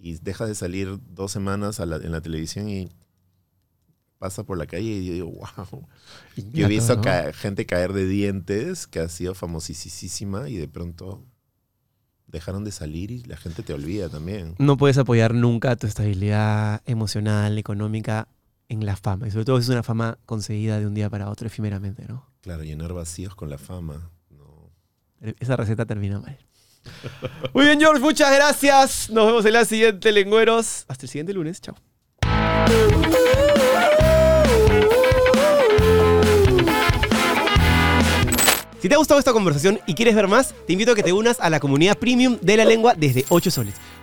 y deja de salir dos semanas a la- en la televisión y pasa por la calle y yo digo, wow. Yo he visto gente caer de dientes que ha sido famosísima y de pronto dejaron de salir y la gente te olvida también. No puedes apoyar nunca tu estabilidad emocional, económica en la fama. Y sobre todo es una fama conseguida de un día para otro efímeramente, ¿no? Claro, llenar vacíos con la fama. No. Esa receta termina mal. Muy bien, George, muchas gracias. Nos vemos en la siguiente, lengüeros. Hasta el siguiente lunes. Chao. Si te ha gustado esta conversación y quieres ver más, te invito a que te unas a la comunidad premium de la lengua desde 8 soles.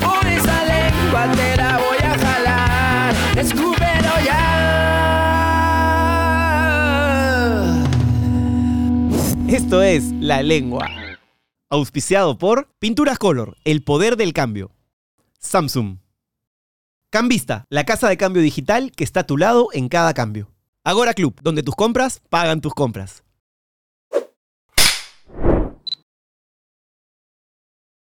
Por esa lengua te la voy a jalar. Escúpelo ya. Esto es La Lengua. Auspiciado por Pinturas Color, el poder del cambio. Samsung. Cambista, la casa de cambio digital que está a tu lado en cada cambio. Agora Club, donde tus compras pagan tus compras.